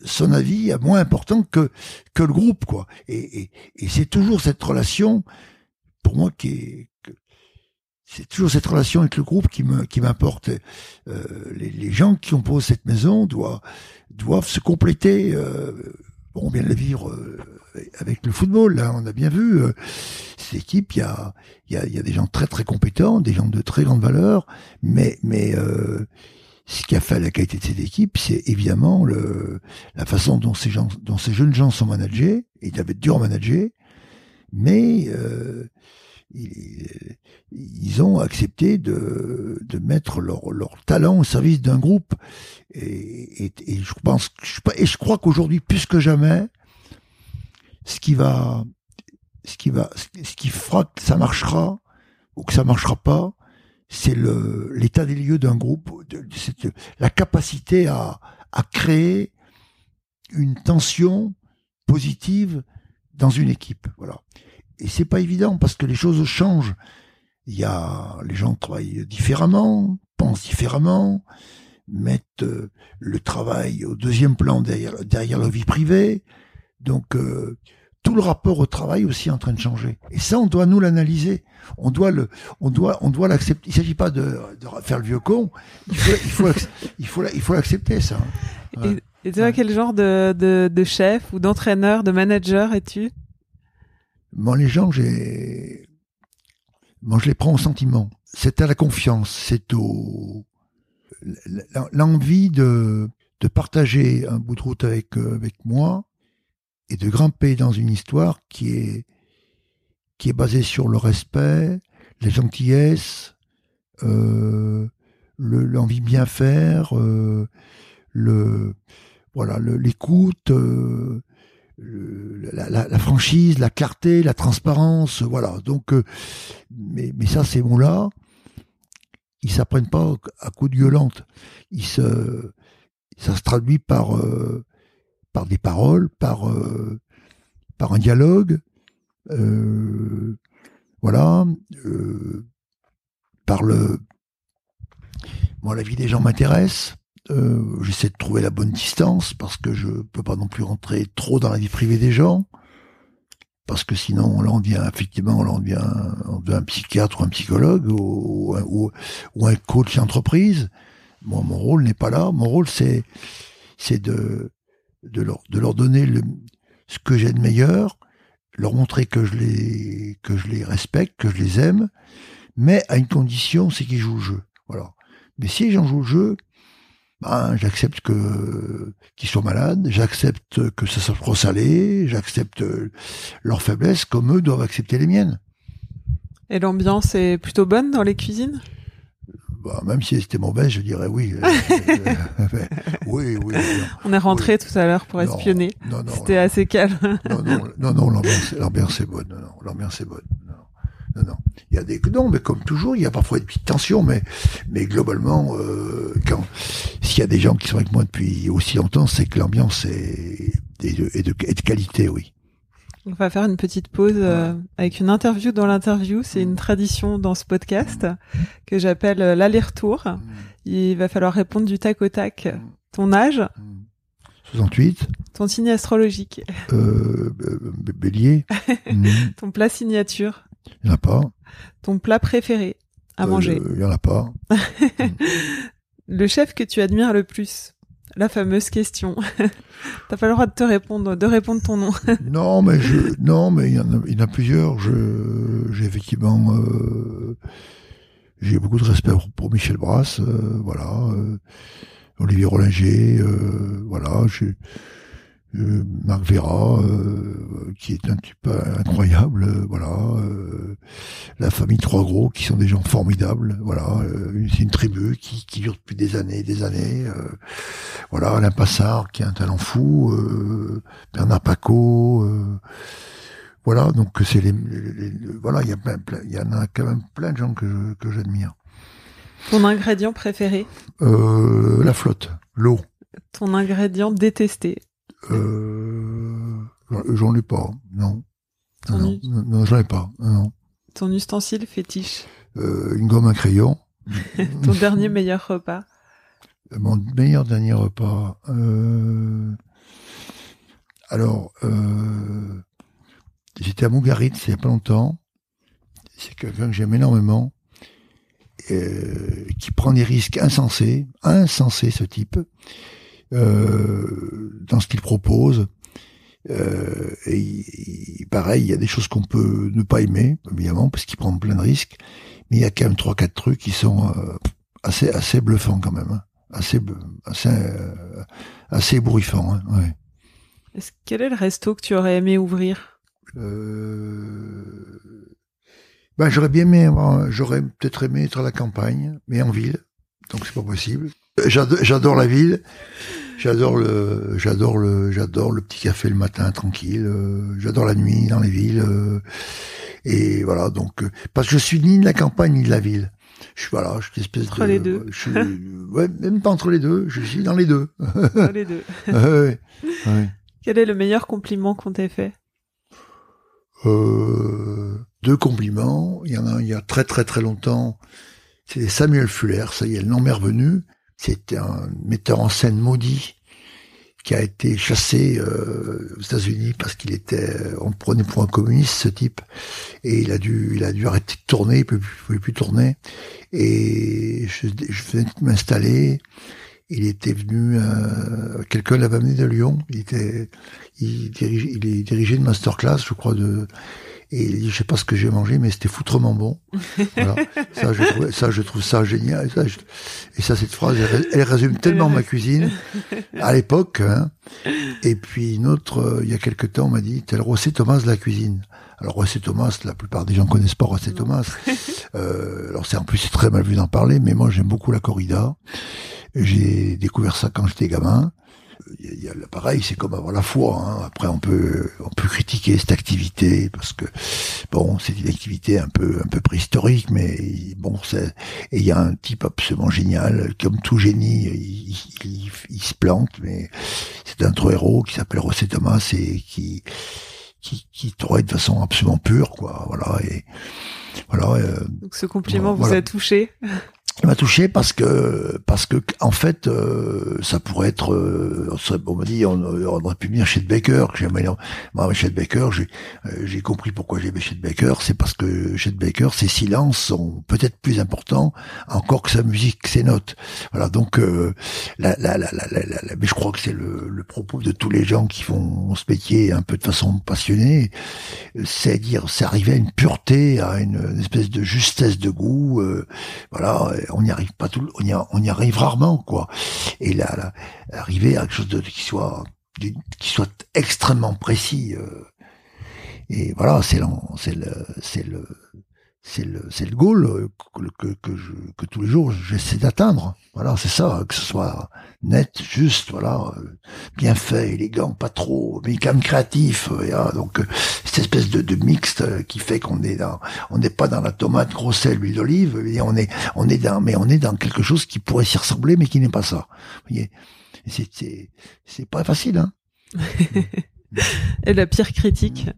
[SPEAKER 5] son avis est moins important que que le groupe, quoi. Et, et, et c'est toujours cette relation, pour moi, qui est c'est toujours cette relation avec le groupe qui me qui m'importe. Euh, les, les, gens qui composent cette maison doivent doivent se compléter. Euh, bon, on vient de le vivre euh, avec le football. Là, on a bien vu euh, cette équipe. Il y a y a, y a des gens très très compétents, des gens de très grande valeur, mais mais ce qui a fait la qualité de cette équipe, c'est évidemment la façon dont ces jeunes gens sont managés. Ils avaient dur à manager, mais euh, ils, ont accepté de, mettre leur, talent au service d'un groupe. Et, je crois qu'aujourd'hui, plus que jamais, ce qui fera que ça marchera ou que ça marchera pas, c'est le l'état des lieux d'un groupe, la capacité à, à créer une tension positive dans une équipe. Voilà. Et c'est pas évident parce que les choses changent. Il y a les gens travaillent différemment, pensent différemment, mettent euh, le travail au deuxième plan derrière, derrière leur vie privée. Donc euh, tout le rapport au travail aussi est en train de changer. Et ça, on doit nous l'analyser. On doit le, on doit, on doit l'accepter. Il s'agit pas de, de, faire le vieux con. Il faut, il faut, il faut, l'accepter ça.
[SPEAKER 2] Ouais. Et, et toi, quel genre de, de, de chef ou d'entraîneur, de manager es-tu?
[SPEAKER 5] Moi, les gens, j'ai, moi, je les prends au sentiment. C'est à la confiance. C'est au l'envie de, de partager un bout de route avec, avec moi et de grimper dans une histoire qui est qui est basée sur le respect, la gentillesse, euh, l'envie de bien faire, euh, le voilà l'écoute, euh, la, franchise, la clarté, la transparence, voilà. Donc, mais mais ça ces mots-là, ils s'apprennent pas à coups de violente. Se ça se traduit par par des paroles, par euh, par un dialogue, euh, voilà, euh, par le. Moi, la vie des gens m'intéresse. J'essaie de trouver la bonne distance parce que je peux pas non plus rentrer trop dans la vie privée des gens parce que sinon on en vient effectivement on en vient on devient un psychiatre ou un psychologue ou un coach d'entreprise. Moi, mon rôle n'est pas là. Mon rôle c'est c'est de de leur, de leur donner le, ce que j'ai de meilleur, leur montrer que je les, que je les respecte, que je les aime, mais à une condition, c'est qu'ils jouent le jeu. Voilà. Mais si gens jouent le jeu, ben, j'accepte que, qu'ils soient malades, j'accepte que ça soit trop salé, j'accepte leurs faiblesses comme eux doivent accepter les miennes.
[SPEAKER 2] Et l'ambiance est plutôt bonne dans les cuisines?
[SPEAKER 5] Bah, même si c'était mauvaise, je dirais oui. oui, oui.
[SPEAKER 2] On est rentré
[SPEAKER 5] oui.
[SPEAKER 2] tout à l'heure pour espionner.
[SPEAKER 5] Non, non.
[SPEAKER 2] C'était assez calme.
[SPEAKER 5] Non, non, non, non l'ambiance, est bonne. Non, non, l'ambiance est bonne. Non, non, non. Il y a des, non, mais comme toujours, il y a parfois des petites tensions, mais, mais globalement, euh, quand, s'il y a des gens qui sont avec moi depuis aussi longtemps, c'est que l'ambiance est, est de, est de, est de qualité, oui.
[SPEAKER 2] On va faire une petite pause euh, avec une interview dans l'interview. C'est une tradition dans ce podcast que j'appelle euh, l'aller-retour. Il va falloir répondre du tac au tac. Ton âge?
[SPEAKER 5] 68.
[SPEAKER 2] Ton signe astrologique
[SPEAKER 5] Euh, b- bélier.
[SPEAKER 2] Ton plat signature
[SPEAKER 5] Il n'y en a pas.
[SPEAKER 2] Ton plat préféré à manger
[SPEAKER 5] Euh, Il n'y en a pas.
[SPEAKER 2] Le chef que tu admires le plus? La fameuse question. T'as pas le droit de te répondre, de répondre ton nom.
[SPEAKER 5] non, mais je, non, mais il y en a, y en a plusieurs. Je, j'ai effectivement, euh, j'ai beaucoup de respect pour, Michel Brasse, euh, voilà, euh, Olivier Rollinger, euh, voilà, j'ai, euh, Marc Vera, euh, qui est un type incroyable, voilà, la famille Trois Gros, qui sont des gens formidables, voilà, euh, c'est une tribu qui, qui dure depuis des années, et des années, euh, voilà, Alain Passard, qui a un talent fou, euh, Bernard Paco, voilà, donc c'est les, les- les- voilà, il y a plein, plein- il y en a quand même plein de gens que je- que j'admire.
[SPEAKER 2] Ton ingrédient préféré?
[SPEAKER 5] Euh, la flotte, l'eau,
[SPEAKER 2] Ton ingrédient détesté?
[SPEAKER 5] Euh, j'en ai pas, non.
[SPEAKER 2] Ton
[SPEAKER 5] Non, non, non, j'en ai pas, non.
[SPEAKER 2] Ton ustensile fétiche
[SPEAKER 5] Euh, une gomme à crayon.
[SPEAKER 2] Ton dernier meilleur repas
[SPEAKER 5] Mon meilleur dernier repas. Euh... Alors, euh... j'étais à Mougaritz il y a pas longtemps. C'est quelqu'un que j'aime énormément, euh, qui prend des risques insensés, insensés ce type, euh, dans ce qu'il propose. Euh, et il- il- pareil, il y a des choses qu'on peut ne pas aimer, évidemment, parce qu'il prend plein de risques. Mais il y a quand même trois, quatre trucs qui sont euh, assez, assez bluffants quand même. hein. assez, assez, euh, assez ébouriffant. Hein, ouais.
[SPEAKER 2] Est-ce- Quel est le resto que tu aurais aimé ouvrir?
[SPEAKER 5] Ben, j'aurais bien aimé, j'aurais peut-être aimé être à la campagne, mais en ville, donc c'est pas possible. J'adore, j'adore la ville, j'adore le, j'adore le, j'adore le petit café le matin tranquille, euh, j'adore la nuit dans les villes, euh, et voilà donc euh, parce que je suis ni de la campagne ni de la ville. Je suis voilà, je suis une espèce
[SPEAKER 2] Entre
[SPEAKER 5] de,
[SPEAKER 2] les deux.
[SPEAKER 5] Je suis, ouais, même pas entre les deux, je suis dans les deux.
[SPEAKER 2] les deux
[SPEAKER 5] Ouais, ouais.
[SPEAKER 2] Quel est le meilleur compliment qu'on t'ait fait?
[SPEAKER 5] Euh, deux compliments. Il y en a un il y a très très très longtemps. C'est Samuel Fuller, ça y est, le nom m'est revenu. C'était un metteur en scène maudit qui a été chassé euh, aux États-Unis parce qu'il était, on le prenait pour un communiste ce type, et il a dû, il a dû arrêter de tourner, il pouvait, plus- pouvait plus tourner. Et je, je venais de m'installer. Il était venu, euh, quelqu'un l'avait amené de Lyon. Il était, il dirige, il une masterclass, je crois, de, et il dit, je sais pas ce que j'ai mangé, mais c'était foutrement bon. Voilà. ça, je trouve, ça, je trouve ça génial. Et ça, je- et ça, cette phrase, elle, elle résume tellement ma cuisine à l'époque. hein. Et puis une autre, euh, il y a quelque temps, on m'a dit, t'es le Rosset Thomas de la cuisine. Alors Rosset Thomas, la plupart des gens connaissent pas Rosset Thomas. Euh, alors c'est en plus c'est très mal vu d'en parler, mais moi j'aime beaucoup la corrida. J'ai découvert ça quand j'étais gamin. Il y a, il y a- pareil, c'est comme avoir la foi. hein. Après, on peut, on peut critiquer cette activité parce que bon, c'est une activité un peu, un peu préhistorique, mais bon, c'est. Et il y a un type absolument génial, comme tout génie, il, il- il se plante, mais c'est un trop héros qui s'appelle Rosset Thomas et qui, qui, qui travaille de façon absolument pure, quoi. Voilà et voilà. euh,
[SPEAKER 2] Donc ce compliment
[SPEAKER 5] Voilà.
[SPEAKER 2] vous a touché
[SPEAKER 5] il m'a touché parce que parce que en fait euh, ça pourrait être euh, on, m'a dit on, aurait pu venir chez Baker. J'aimais moi chez Baker j'ai euh, j'ai compris pourquoi j'aimais chez Baker. C'est parce que chez Baker ses silences sont peut-être plus importants encore que sa musique ses notes. Voilà donc euh, la, la, la, mais je crois que c'est le, le propos de tous les gens qui font ce métier un peu de façon passionnée. C'est dire c'est arriver à une pureté à une, une espèce de justesse de goût euh, voilà on n'y arrive pas tout on y, a- on y arrive rarement quoi. Et là, là arriver à quelque chose de qui soit d'une- qui soit extrêmement précis euh, et voilà c'est c'est le c'est le c'est le c'est le goal euh, que, que, je, que tous les jours j'essaie d'atteindre. Voilà c'est ça que ce soit net juste voilà euh, bien fait élégant pas trop mais quand même créatif euh, ah, donc cette espèce de, de mixte qui fait qu'on est dans on n'est pas dans la tomate gros sel l'huile d'olive on est on est dans mais on est dans quelque chose qui pourrait s'y ressembler mais qui n'est pas ça. Vous voyez c'est c'est pas facile hein.
[SPEAKER 2] Et la pire critique?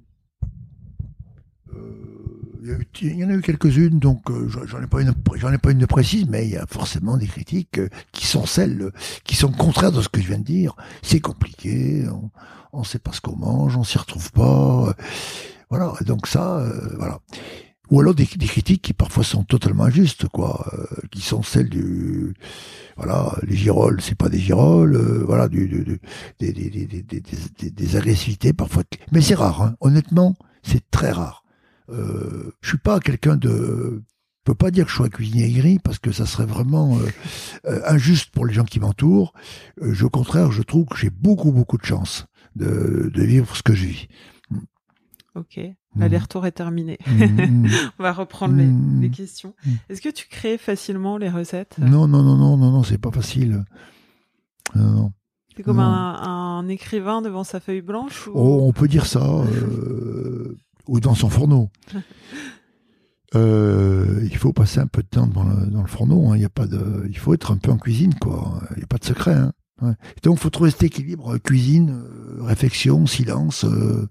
[SPEAKER 5] Il y en a eu quelques-unes, donc euh, j'en ai pas une, j'en ai pas une de précise, mais il y a forcément des critiques euh, qui sont celles qui sont contraires de ce que je viens de dire. C'est compliqué, on, on sait pas ce qu'on mange, on s'y retrouve pas, euh, voilà. Donc ça, voilà. Ou alors des, critiques qui parfois sont totalement injustes, quoi, qui sont celles du, voilà, les girolles, c'est pas des girolles, voilà, des agressivités parfois. Mais c'est rare, hein. honnêtement, c'est très rare. Euh, je suis pas quelqu'un de je peux pas dire que je sois cuisinier aigri parce que ça serait vraiment euh, euh, injuste pour les gens qui m'entourent. Euh, je- au contraire, je trouve que j'ai beaucoup beaucoup de chance de, de vivre ce que je vis.
[SPEAKER 2] Ok,
[SPEAKER 5] Mhm.
[SPEAKER 2] l'aller-retour est terminé.
[SPEAKER 5] Mhm.
[SPEAKER 2] On va reprendre les, les questions. Est-ce que tu crées facilement les recettes?
[SPEAKER 5] Non non non non non non, c'est pas facile. Non, non.
[SPEAKER 2] C'est comme un, un écrivain devant sa feuille blanche ou...
[SPEAKER 5] Oh, on peut dire ça, euh, ou dans son fourneau. Euh, il faut passer un peu de temps dans le, dans le fourneau. hein. Il y a pas de, il faut être un peu en cuisine, quoi. Il n'y a pas de secret. Hein. Ouais. Et donc, faut trouver cet équilibre euh, cuisine, euh, réflexion, silence. euh.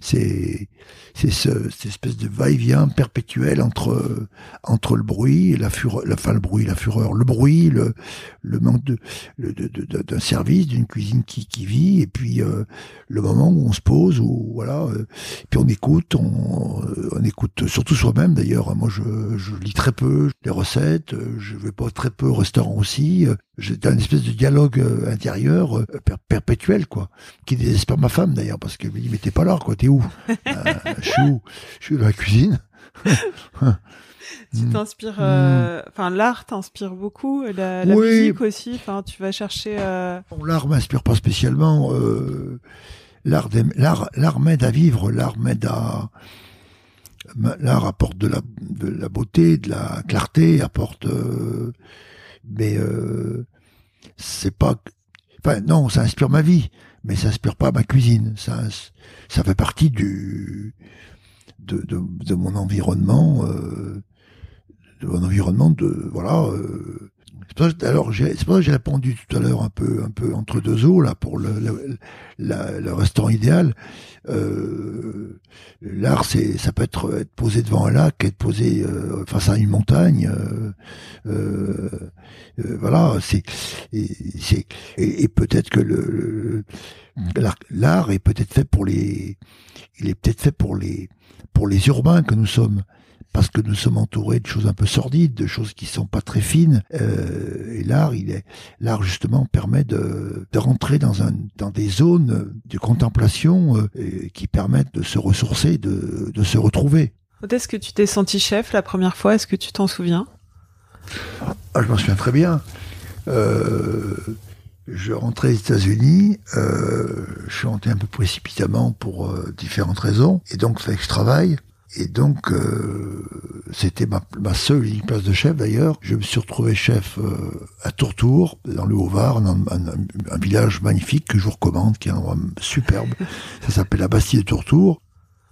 [SPEAKER 5] C'est, c'est ce, cette espèce de va-et-vient perpétuel entre euh, entre le bruit et la fureur, enfin le bruit, la fureur, le bruit, le le manque de d'un service, d'une cuisine qui qui vit, et puis euh, le moment où on se pose, où voilà, euh, puis on écoute, on, on écoute surtout soi-même d'ailleurs. Moi, je, je lis très peu les recettes, je vais pas très peu au restaurant aussi. J'étais un espèce de dialogue euh, intérieur euh, per- perpétuel, quoi, qui désespère ma femme d'ailleurs, parce qu'elle me dit mais t'es pas là, quoi, t'es où? Euh, Je suis où? Je suis dans la cuisine.
[SPEAKER 2] Tu t'inspires, euh, enfin l'art t'inspire beaucoup, la, la
[SPEAKER 5] Oui.
[SPEAKER 2] musique aussi. Enfin, tu vas chercher. euh,
[SPEAKER 5] Bon, l'art m'inspire pas spécialement. l'art, l'art, m'aide à vivre. L'art m'aide à. L'art apporte de la, de la beauté, de la clarté, apporte. euh, mais euh, c'est pas. Enfin non, ça inspire ma vie, mais ça inspire pas ma cuisine. Ça, ça fait partie du de, de, de mon environnement, euh, de mon environnement de voilà. euh, alors j'ai- c'est pour ça que j'ai répondu tout à l'heure un peu un peu entre deux eaux là pour le la- le restaurant idéal. Euh, L'art c'est ça peut être être posé devant un lac, être posé euh, face à une montagne. euh, voilà, c'est et, c'est et, et peut-être que le, l'art est peut-être fait pour les il est peut-être fait pour les pour les urbains que nous sommes parce que nous sommes entourés de choses un peu sordides, de choses qui sont pas très fines. Euh, et l'art, il est l'art justement permet de, de rentrer dans un dans des zones de contemplation euh, qui permettent de se ressourcer, de, de se retrouver.
[SPEAKER 2] Quand est-ce que tu t'es senti chef la première fois? Est-ce que tu t'en souviens?
[SPEAKER 5] Ah, je m'en souviens très bien. Euh, je rentrais aux États-Unis, euh, je suis rentré un peu précipitamment pour euh, différentes raisons, et donc il fallait que je travaille. Et donc, euh, c'était ma, ma seule place de chef d'ailleurs. Je me suis retrouvé chef euh, à Tourtour, dans le Haut-Var, un, un- un village magnifique que je vous recommande, qui est un endroit superbe. Ça s'appelle la Bastille de Tourtour.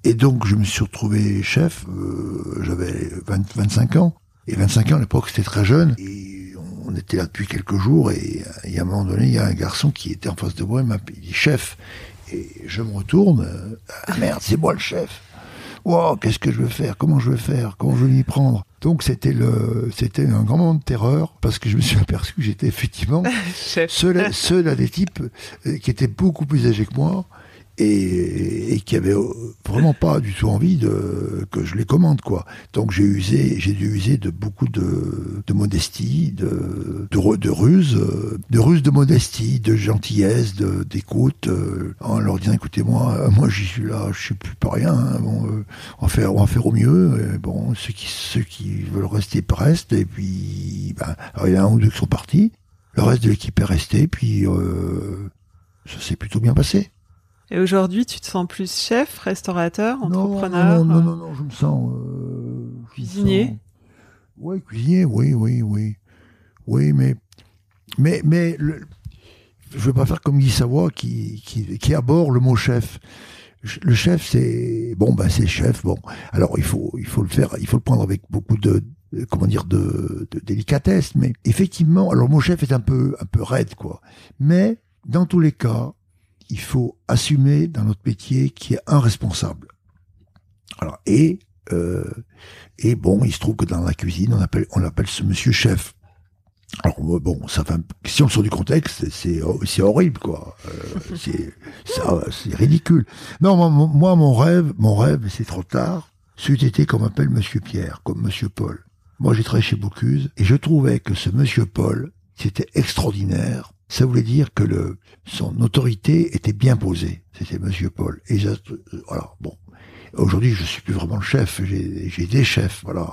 [SPEAKER 5] Et donc, je me suis retrouvé chef, euh, j'avais 20 25 ans. Et 25 ans, à l'époque, c'était très jeune. Et on était là depuis quelques jours. Et, et à un moment donné, il y a un garçon qui était en face de moi. Il m'a dit chef. Et je me retourne. euh, Ah merde, c'est moi le chef. Wow, qu'est-ce que je vais faire? Comment je vais faire? Comment je vais m'y prendre? Donc c'était le, c'était un grand moment de terreur parce que je me suis aperçu que j'étais effectivement seul, seul à des types euh, qui étaient beaucoup plus âgés que moi et, et qui avaient euh, vraiment pas du tout envie de que je les commande quoi. Donc j'ai usé, j'ai dû user de beaucoup de, de modestie, de de, ruse, euh, de ruse de modestie, de gentillesse, d'écoute, euh, en leur disant écoutez moi, j'y suis là, je suis plus pas rien. hein, bon, euh, on va faire, on va faire au mieux. Bon, ceux qui ceux qui veulent rester restent et puis ben, alors, il y en a un ou deux qui sont partis. Le reste de l'équipe est resté, puis euh, ça s'est plutôt bien passé.
[SPEAKER 2] Et aujourd'hui, tu te sens plus chef, restaurateur,
[SPEAKER 5] Non,
[SPEAKER 2] entrepreneur
[SPEAKER 5] Non, non,
[SPEAKER 2] euh,
[SPEAKER 5] non, non, je me sens... euh,
[SPEAKER 2] Cuisinier
[SPEAKER 5] sens- Oui, cuisinier, oui, oui, oui. Oui, mais... Mais, mais le, je veux pas faire comme Guy Savoie qui, qui, qui aborde le mot chef. Le chef, c'est... Bon, ben c'est chef, bon. Alors, il faut, il faut le faire, il faut le prendre avec beaucoup de de- comment dire de, de délicatesse mais effectivement alors le mot chef est un peu un peu raide quoi mais dans tous les cas il faut assumer dans notre métier qu'il y a un responsable. Alors, et, euh, et bon, il se trouve que dans la cuisine, on appelle, on appelle ce monsieur chef. Alors bon, ça si on sort du contexte, c'est c'est horrible quoi. Euh, c'est c'est ridicule. Non, moi, mon- moi, mon rêve, mon rêve, c'est trop tard. C'eût été qu'on m'appelle Monsieur Pierre, comme Monsieur Paul. Moi, j'ai travaillé chez Bocuse et je trouvais que ce Monsieur Paul, c'était extraordinaire. Ça voulait dire que le son autorité était bien posée. C'était Monsieur Paul. Et voilà, bon. Aujourd'hui, je suis plus vraiment le chef. J'ai des chefs. Voilà,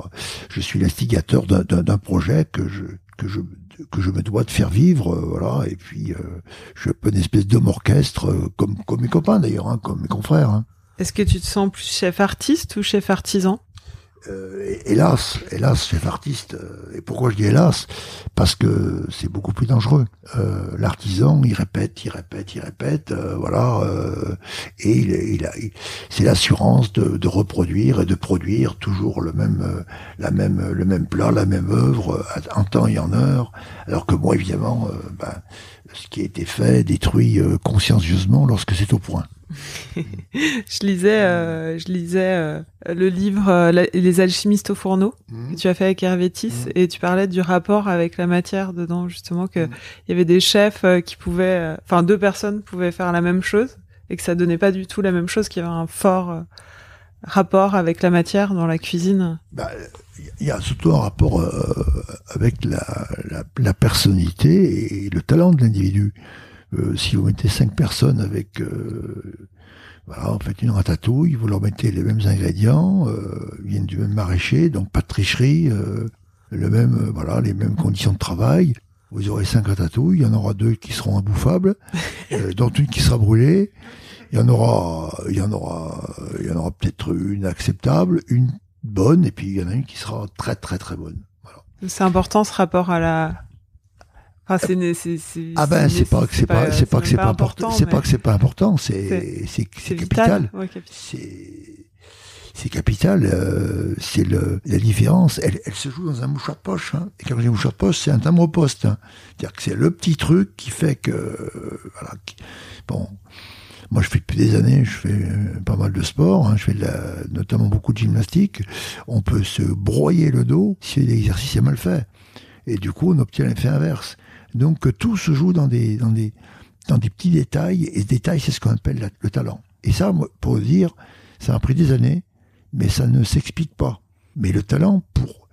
[SPEAKER 5] je suis l'instigateur d'un projet que je que je que je me dois de faire vivre. euh, voilà, et puis euh, je suis un peu une espèce d'homme orchestre, euh, comme comme mes copains d'ailleurs, hein, comme mes confrères. Hein.
[SPEAKER 2] Est-ce que tu te sens plus chef artiste ou chef artisan?
[SPEAKER 5] Euh, hélas, hélas, chef artiste. euh, Et pourquoi je dis hélas? Parce que c'est beaucoup plus dangereux. Euh, L'artisan, il répète, il répète, il répète, voilà, et il, il a, c'est l'assurance de, reproduire et de produire toujours le même, la même, le même plat, la même œuvre, en temps et en heure. Alors que moi, évidemment, ben, ce qui a été fait détruit consciencieusement lorsque c'est au point.
[SPEAKER 2] Je lisais, euh, je lisais euh, le livre euh, Les alchimistes au fourneau que tu as fait avec Hervétis
[SPEAKER 5] Mhm.
[SPEAKER 2] et tu parlais du rapport avec la matière dedans justement que
[SPEAKER 5] Mhm.
[SPEAKER 2] il y avait des chefs euh, qui pouvaient, euh, enfin deux personnes pouvaient faire la même chose et que ça donnait pas du tout la même chose, qu'il y avait un fort, euh, rapport avec la matière dans la cuisine
[SPEAKER 5] bah, il y a surtout un rapport euh, avec la, la, la, personnalité et le talent de l'individu. Euh, si vous mettez cinq personnes avec, euh, voilà, en fait une ratatouille, vous leur mettez les mêmes ingrédients, euh, viennent du même maraîcher, donc pas de tricherie, euh, le même, voilà, les mêmes conditions de travail. Vous aurez cinq ratatouilles, il y en aura deux qui seront imbouffables, dont une qui sera brûlée. Il y en aura, il y en aura, il y en aura peut-être une acceptable, une bonne, et puis il y en a une qui sera très très très bonne. Voilà.
[SPEAKER 2] C'est important ce rapport à la. Enfin, c'est, c'est, c'est,
[SPEAKER 5] ah ben c'est pas que c'est pas c'est pas que c'est pas important, c'est pas que c'est pas important, c'est c'est capital. C'est c'est capital. Euh, c'est le la différence. Elle, elle se joue dans un mouchoir de poche. Hein. Et quand je dis mouchoir de poche, c'est un timbre poste. Hein. C'est-à-dire que c'est le petit truc qui fait que euh, voilà. Qui, bon. Moi, je fais depuis des années, je fais pas mal de sport, hein, je fais de la, notamment beaucoup de gymnastique. On peut se broyer le dos si l'exercice est mal fait. Et du coup, on obtient l'effet inverse. Donc, tout se joue dans des, dans des, dans des petits détails. Et ce détail, c'est ce qu'on appelle la, le talent. Et ça, pour vous dire, ça a pris des années, mais ça ne s'explique pas. Mais le talent, pour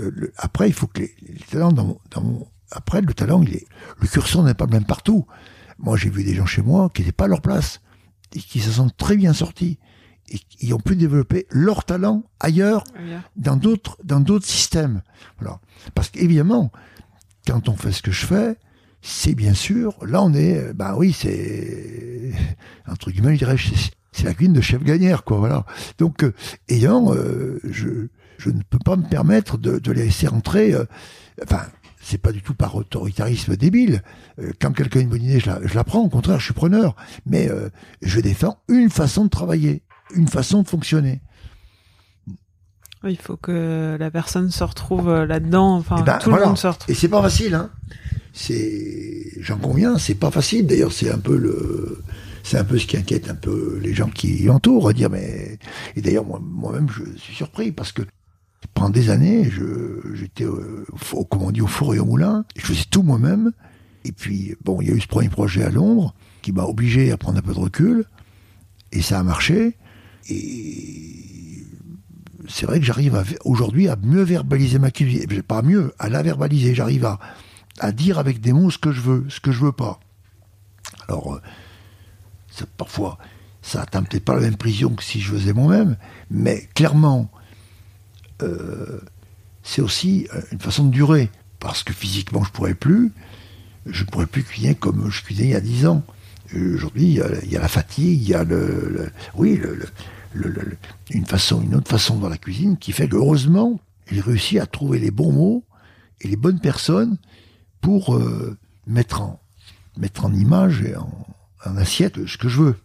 [SPEAKER 5] euh, le, après, il faut que les, les talents dans, dans après, le talent, il est, le curseur n'est pas le même partout. Moi, j'ai vu des gens chez moi qui n'étaient pas à leur place et qui se sont très bien sortis et qui ont pu développer leur talent ailleurs,
[SPEAKER 2] Ailleurs.
[SPEAKER 5] dans d'autres dans d'autres systèmes. Voilà. Parce qu'évidemment, quand on fait ce que je fais, c'est bien sûr, là on est, ben oui, c'est entre guillemets, je dirais, c'est la cuisine de chef gagnère, quoi. Voilà. Donc, euh, ayant, euh, je je ne peux pas me permettre de, laisser rentrer. euh, enfin, c'est pas du tout par autoritarisme débile. Quand quelqu'un a une bonne idée, je la, je la prends. Au contraire, je suis preneur. Mais je défends une façon de travailler, une façon de fonctionner.
[SPEAKER 2] Il faut que la personne se retrouve euh, là-dedans. Enfin,
[SPEAKER 5] Eh ben,
[SPEAKER 2] tout
[SPEAKER 5] voilà.
[SPEAKER 2] le monde se retrouve.
[SPEAKER 5] Et c'est pas facile, hein. C'est, j'en conviens, c'est pas facile. D'ailleurs, c'est un peu le, c'est un peu ce qui inquiète un peu les gens qui l'entourent, à dire mais. Et d'ailleurs, moi, moi-même, je suis surpris parce que pendant des années, je, j'étais, euh, au, comme on dit, au four et au moulin. Je faisais tout moi-même. Et puis, bon, il y a eu ce premier projet à Londres qui m'a obligé à prendre un peu de recul. Et ça a marché. Et c'est vrai que j'arrive aujourd'hui à mieux verbaliser ma cuisine. Pas mieux, à la verbaliser. J'arrive à, à dire avec des mots ce que je veux, ce que je veux pas. Alors, euh, parfois, ça atteint peut-être pas la même prison que si je faisais moi-même, mais clairement, euh, c'est aussi euh, une façon de durer. Parce que physiquement, je pourrais plus. Je pourrais plus cuisiner comme je cuisinais il y a 10 ans. Aujourd'hui, il y, a- la fatigue, il y a le, oui, le- le- le- le- une façon, une autre façon dans la cuisine qui fait que heureusement, j'ai réussi à trouver les bons mots et les bonnes personnes pour euh, mettre en mettre en image et en, en assiette ce que je veux.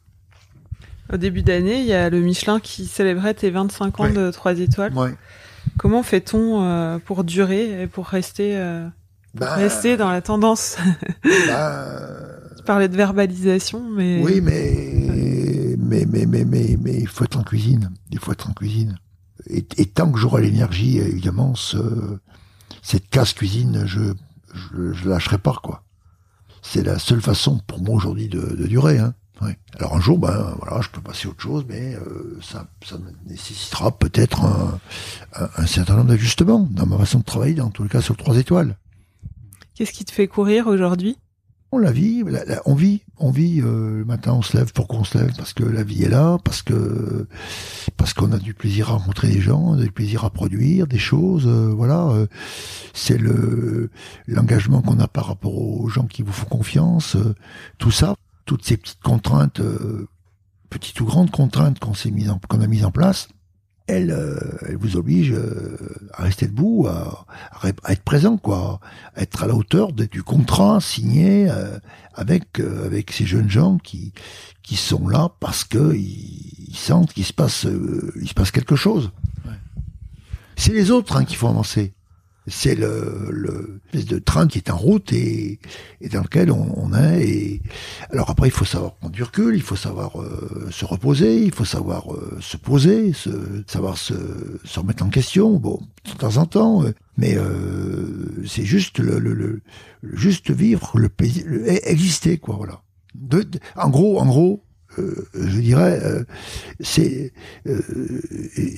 [SPEAKER 2] Au début d'année, il y a le Michelin qui célébrait tes 25 ans
[SPEAKER 5] Ouais.
[SPEAKER 2] de 3 étoiles.
[SPEAKER 5] Ouais.
[SPEAKER 2] Comment fait-on euh, pour durer et pour rester, euh,
[SPEAKER 5] Bah,
[SPEAKER 2] rester dans la tendance?
[SPEAKER 5] bah,
[SPEAKER 2] Tu parlais de verbalisation, mais
[SPEAKER 5] oui, mais mais mais mais mais il faut être en cuisine. Faut en cuisine. Et, tant que j'aurai l'énergie, évidemment, ce, cette casse cuisine, je je, lâcherai pas quoi. C'est la seule façon pour moi aujourd'hui de, durer. Hein. Alors un jour, ben voilà, je peux passer à autre chose, mais euh, ça, nécessitera peut-être un, certain nombre d'ajustements dans ma façon de travailler, dans tous cas sur trois étoiles.
[SPEAKER 2] qu'est-ce qui te fait courir aujourd'hui?
[SPEAKER 5] On la vit, on vit, on vit. euh, le matin, on se lève. Pourquoi on se lève Parce que la vie est là, parce que parce qu'on a du plaisir à rencontrer des gens, du plaisir à produire des choses. euh, voilà, euh, c'est le l'engagement qu'on a par rapport aux gens qui vous font confiance. tout ça, toutes ces petites contraintes, petites ou grandes contraintes qu'on s'est qu'on a mises en place. Elles, euh, elles vous obligent euh, à rester debout, à, être présent, quoi, à être à la hauteur de- du contrat signé euh, avec euh, avec ces jeunes gens qui qui sont là parce que ils, ils sentent qu'il se passe euh, il se passe quelque chose. C'est les autres hein, qu'il faut avancer. C'est le, le espèce de train qui est en route et, et dans lequel on, on est. Et alors après, il faut savoir prendre du il faut savoir euh, se reposer, il faut savoir euh, se poser, se, savoir se, se remettre en question. Bon, de temps en temps, euh, mais euh, c'est juste le, le, le, juste vivre, le le- exister quoi. Voilà. De- de- en gros, en gros, je dirais, euh, c'est euh,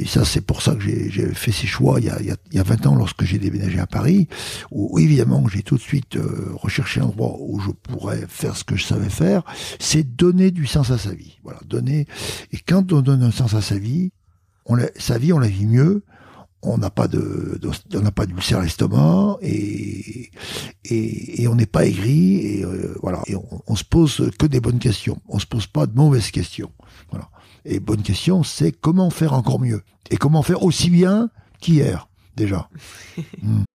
[SPEAKER 5] ça c'est pour ça que j'ai fait ces choix il y a, il y a, il y a 20 ans lorsque j'ai déménagé à Paris, où évidemment j'ai tout de suite euh, recherché un endroit où je pourrais faire ce que je savais faire, c'est donner du sens à sa vie. Voilà, donner. Et quand on donne un sens à sa vie, on la- sa vie on la vit mieux. On n'a pas de, on n'a pas d'ulcère à l'estomac et, et, et on n'est pas aigri et euh, voilà. Et on, se pose que des bonnes questions. On se pose pas de mauvaises questions. Voilà. Et bonne question, c'est comment faire encore mieux? Et comment faire aussi bien qu'hier déjà?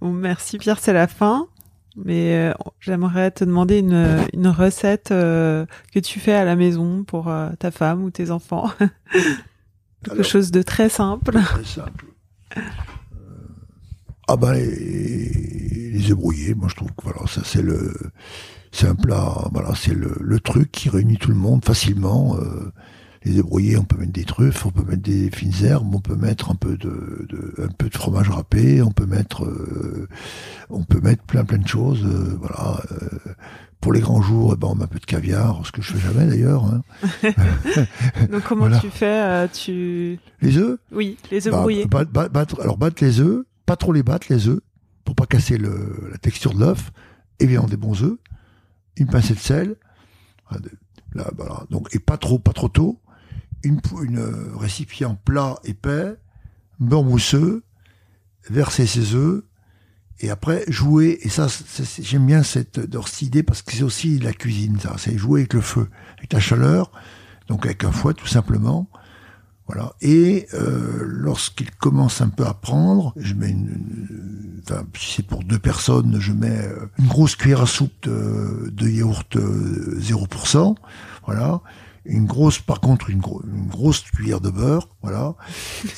[SPEAKER 2] Bon, merci Pierre, c'est la fin. Mais euh, j'aimerais te demander une, une recette euh, que tu fais à la maison pour euh, ta femme ou tes enfants. Quelque
[SPEAKER 5] Alors,
[SPEAKER 2] chose de très simple.
[SPEAKER 5] Très simple. Ah ben les, les œufs brouillés, moi je trouve que voilà, ça c'est le c'est un plat, voilà, c'est le, le truc qui réunit tout le monde facilement. Les œufs brouillés, on peut mettre des truffes, on peut mettre des fines herbes, on peut mettre un peu de, de- un peu de fromage râpé, on peut mettre euh, on peut mettre plein plein de choses, euh, voilà. euh, pour les grands jours, eh ben, on met un peu de caviar, ce que je fais jamais d'ailleurs. hein.
[SPEAKER 2] Donc comment
[SPEAKER 5] Voilà.
[SPEAKER 2] tu fais Tu
[SPEAKER 5] Les œufs,
[SPEAKER 2] oui, les œufs
[SPEAKER 5] Bah,
[SPEAKER 2] brouillés.
[SPEAKER 5] bat- bat- battre- alors battre les œufs, pas trop les battre les œufs, pour pas casser le, la texture de l'œuf. Évidemment des bons œufs, une pincée de sel, de- là, voilà. Donc et pas trop, pas trop tôt. Une, une euh, récipient plat épais, beurre mousseux, verser ses œufs. Et après, jouer, et ça, j'aime bien cette, cette idée parce que c'est aussi la cuisine, ça. C'est jouer avec le feu, avec la chaleur, donc avec un fouet, tout simplement. Voilà. Et euh, lorsqu'il commence un peu à prendre, je mets une, enfin, si c'est pour deux personnes, je mets euh, une grosse cuillère à soupe de, de yaourt euh, 0%. Voilà. Une grosse, par contre, une, gro- une grosse cuillère de beurre. Voilà.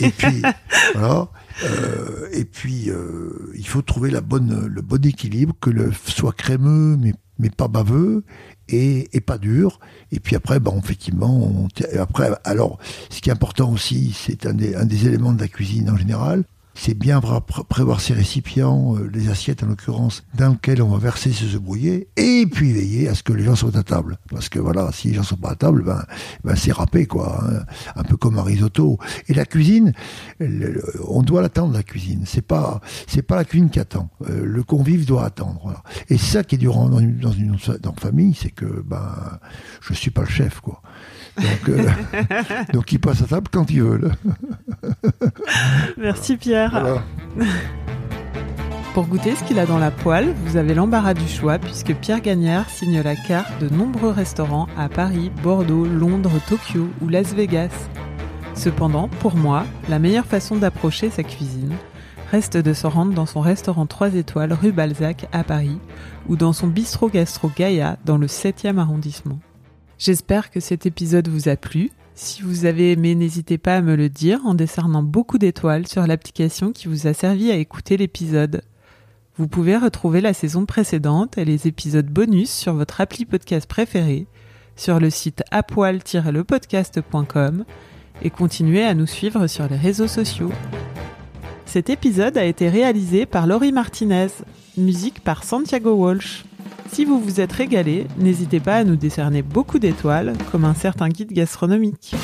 [SPEAKER 5] Et puis, voilà. Euh, et puis, euh, il faut trouver la bonne, le bon équilibre, que le soit crémeux, mais, mais pas baveux, et, et pas dur. Et puis après, ben, effectivement, on, après, alors, ce qui est important aussi, c'est un des, un des éléments de la cuisine en général, c'est bien prévoir ses récipients, euh, les assiettes en l'occurrence, dans lesquelles on va verser ces œufs et puis veiller à ce que les gens soient à table. Parce que voilà, si les gens sont pas à table, ben, ben c'est râpé, quoi. hein. un peu comme un risotto. Et la cuisine, on doit l'attendre, la cuisine. C'est pas, c'est pas la cuisine qui attend. Euh, le convive doit attendre. Et ça qui est dur dans une, dans une, dans famille, c'est que, ben, je suis pas le chef, quoi. Donc, euh, donc ils passent à table quand ils veulent.
[SPEAKER 2] Merci Pierre.
[SPEAKER 5] Voilà.
[SPEAKER 2] Pour goûter ce qu'il a dans la poêle, vous avez l'embarras du choix puisque Pierre Gagnère signe la carte de nombreux restaurants à Paris, Bordeaux, Londres, Tokyo ou Las Vegas. Cependant, pour moi, la meilleure façon d'approcher sa cuisine reste de se rendre dans son restaurant 3 étoiles rue Balzac à Paris ou dans son bistrot gastro Gaïa dans le 7e arrondissement. J'espère que cet épisode vous a plu. Si vous avez aimé, n'hésitez pas à me le dire en décernant beaucoup d'étoiles sur l'application qui vous a servi à écouter l'épisode. Vous pouvez retrouver la saison précédente et les épisodes bonus sur votre appli podcast préféré, sur le site apoil-lepodcast.com et continuer à nous suivre sur les réseaux sociaux. Cet épisode a été réalisé par Laurie Martinez, musique par Santiago Walsh. Si vous vous êtes régalé, n'hésitez pas à nous décerner beaucoup d'étoiles, comme un certain guide gastronomique.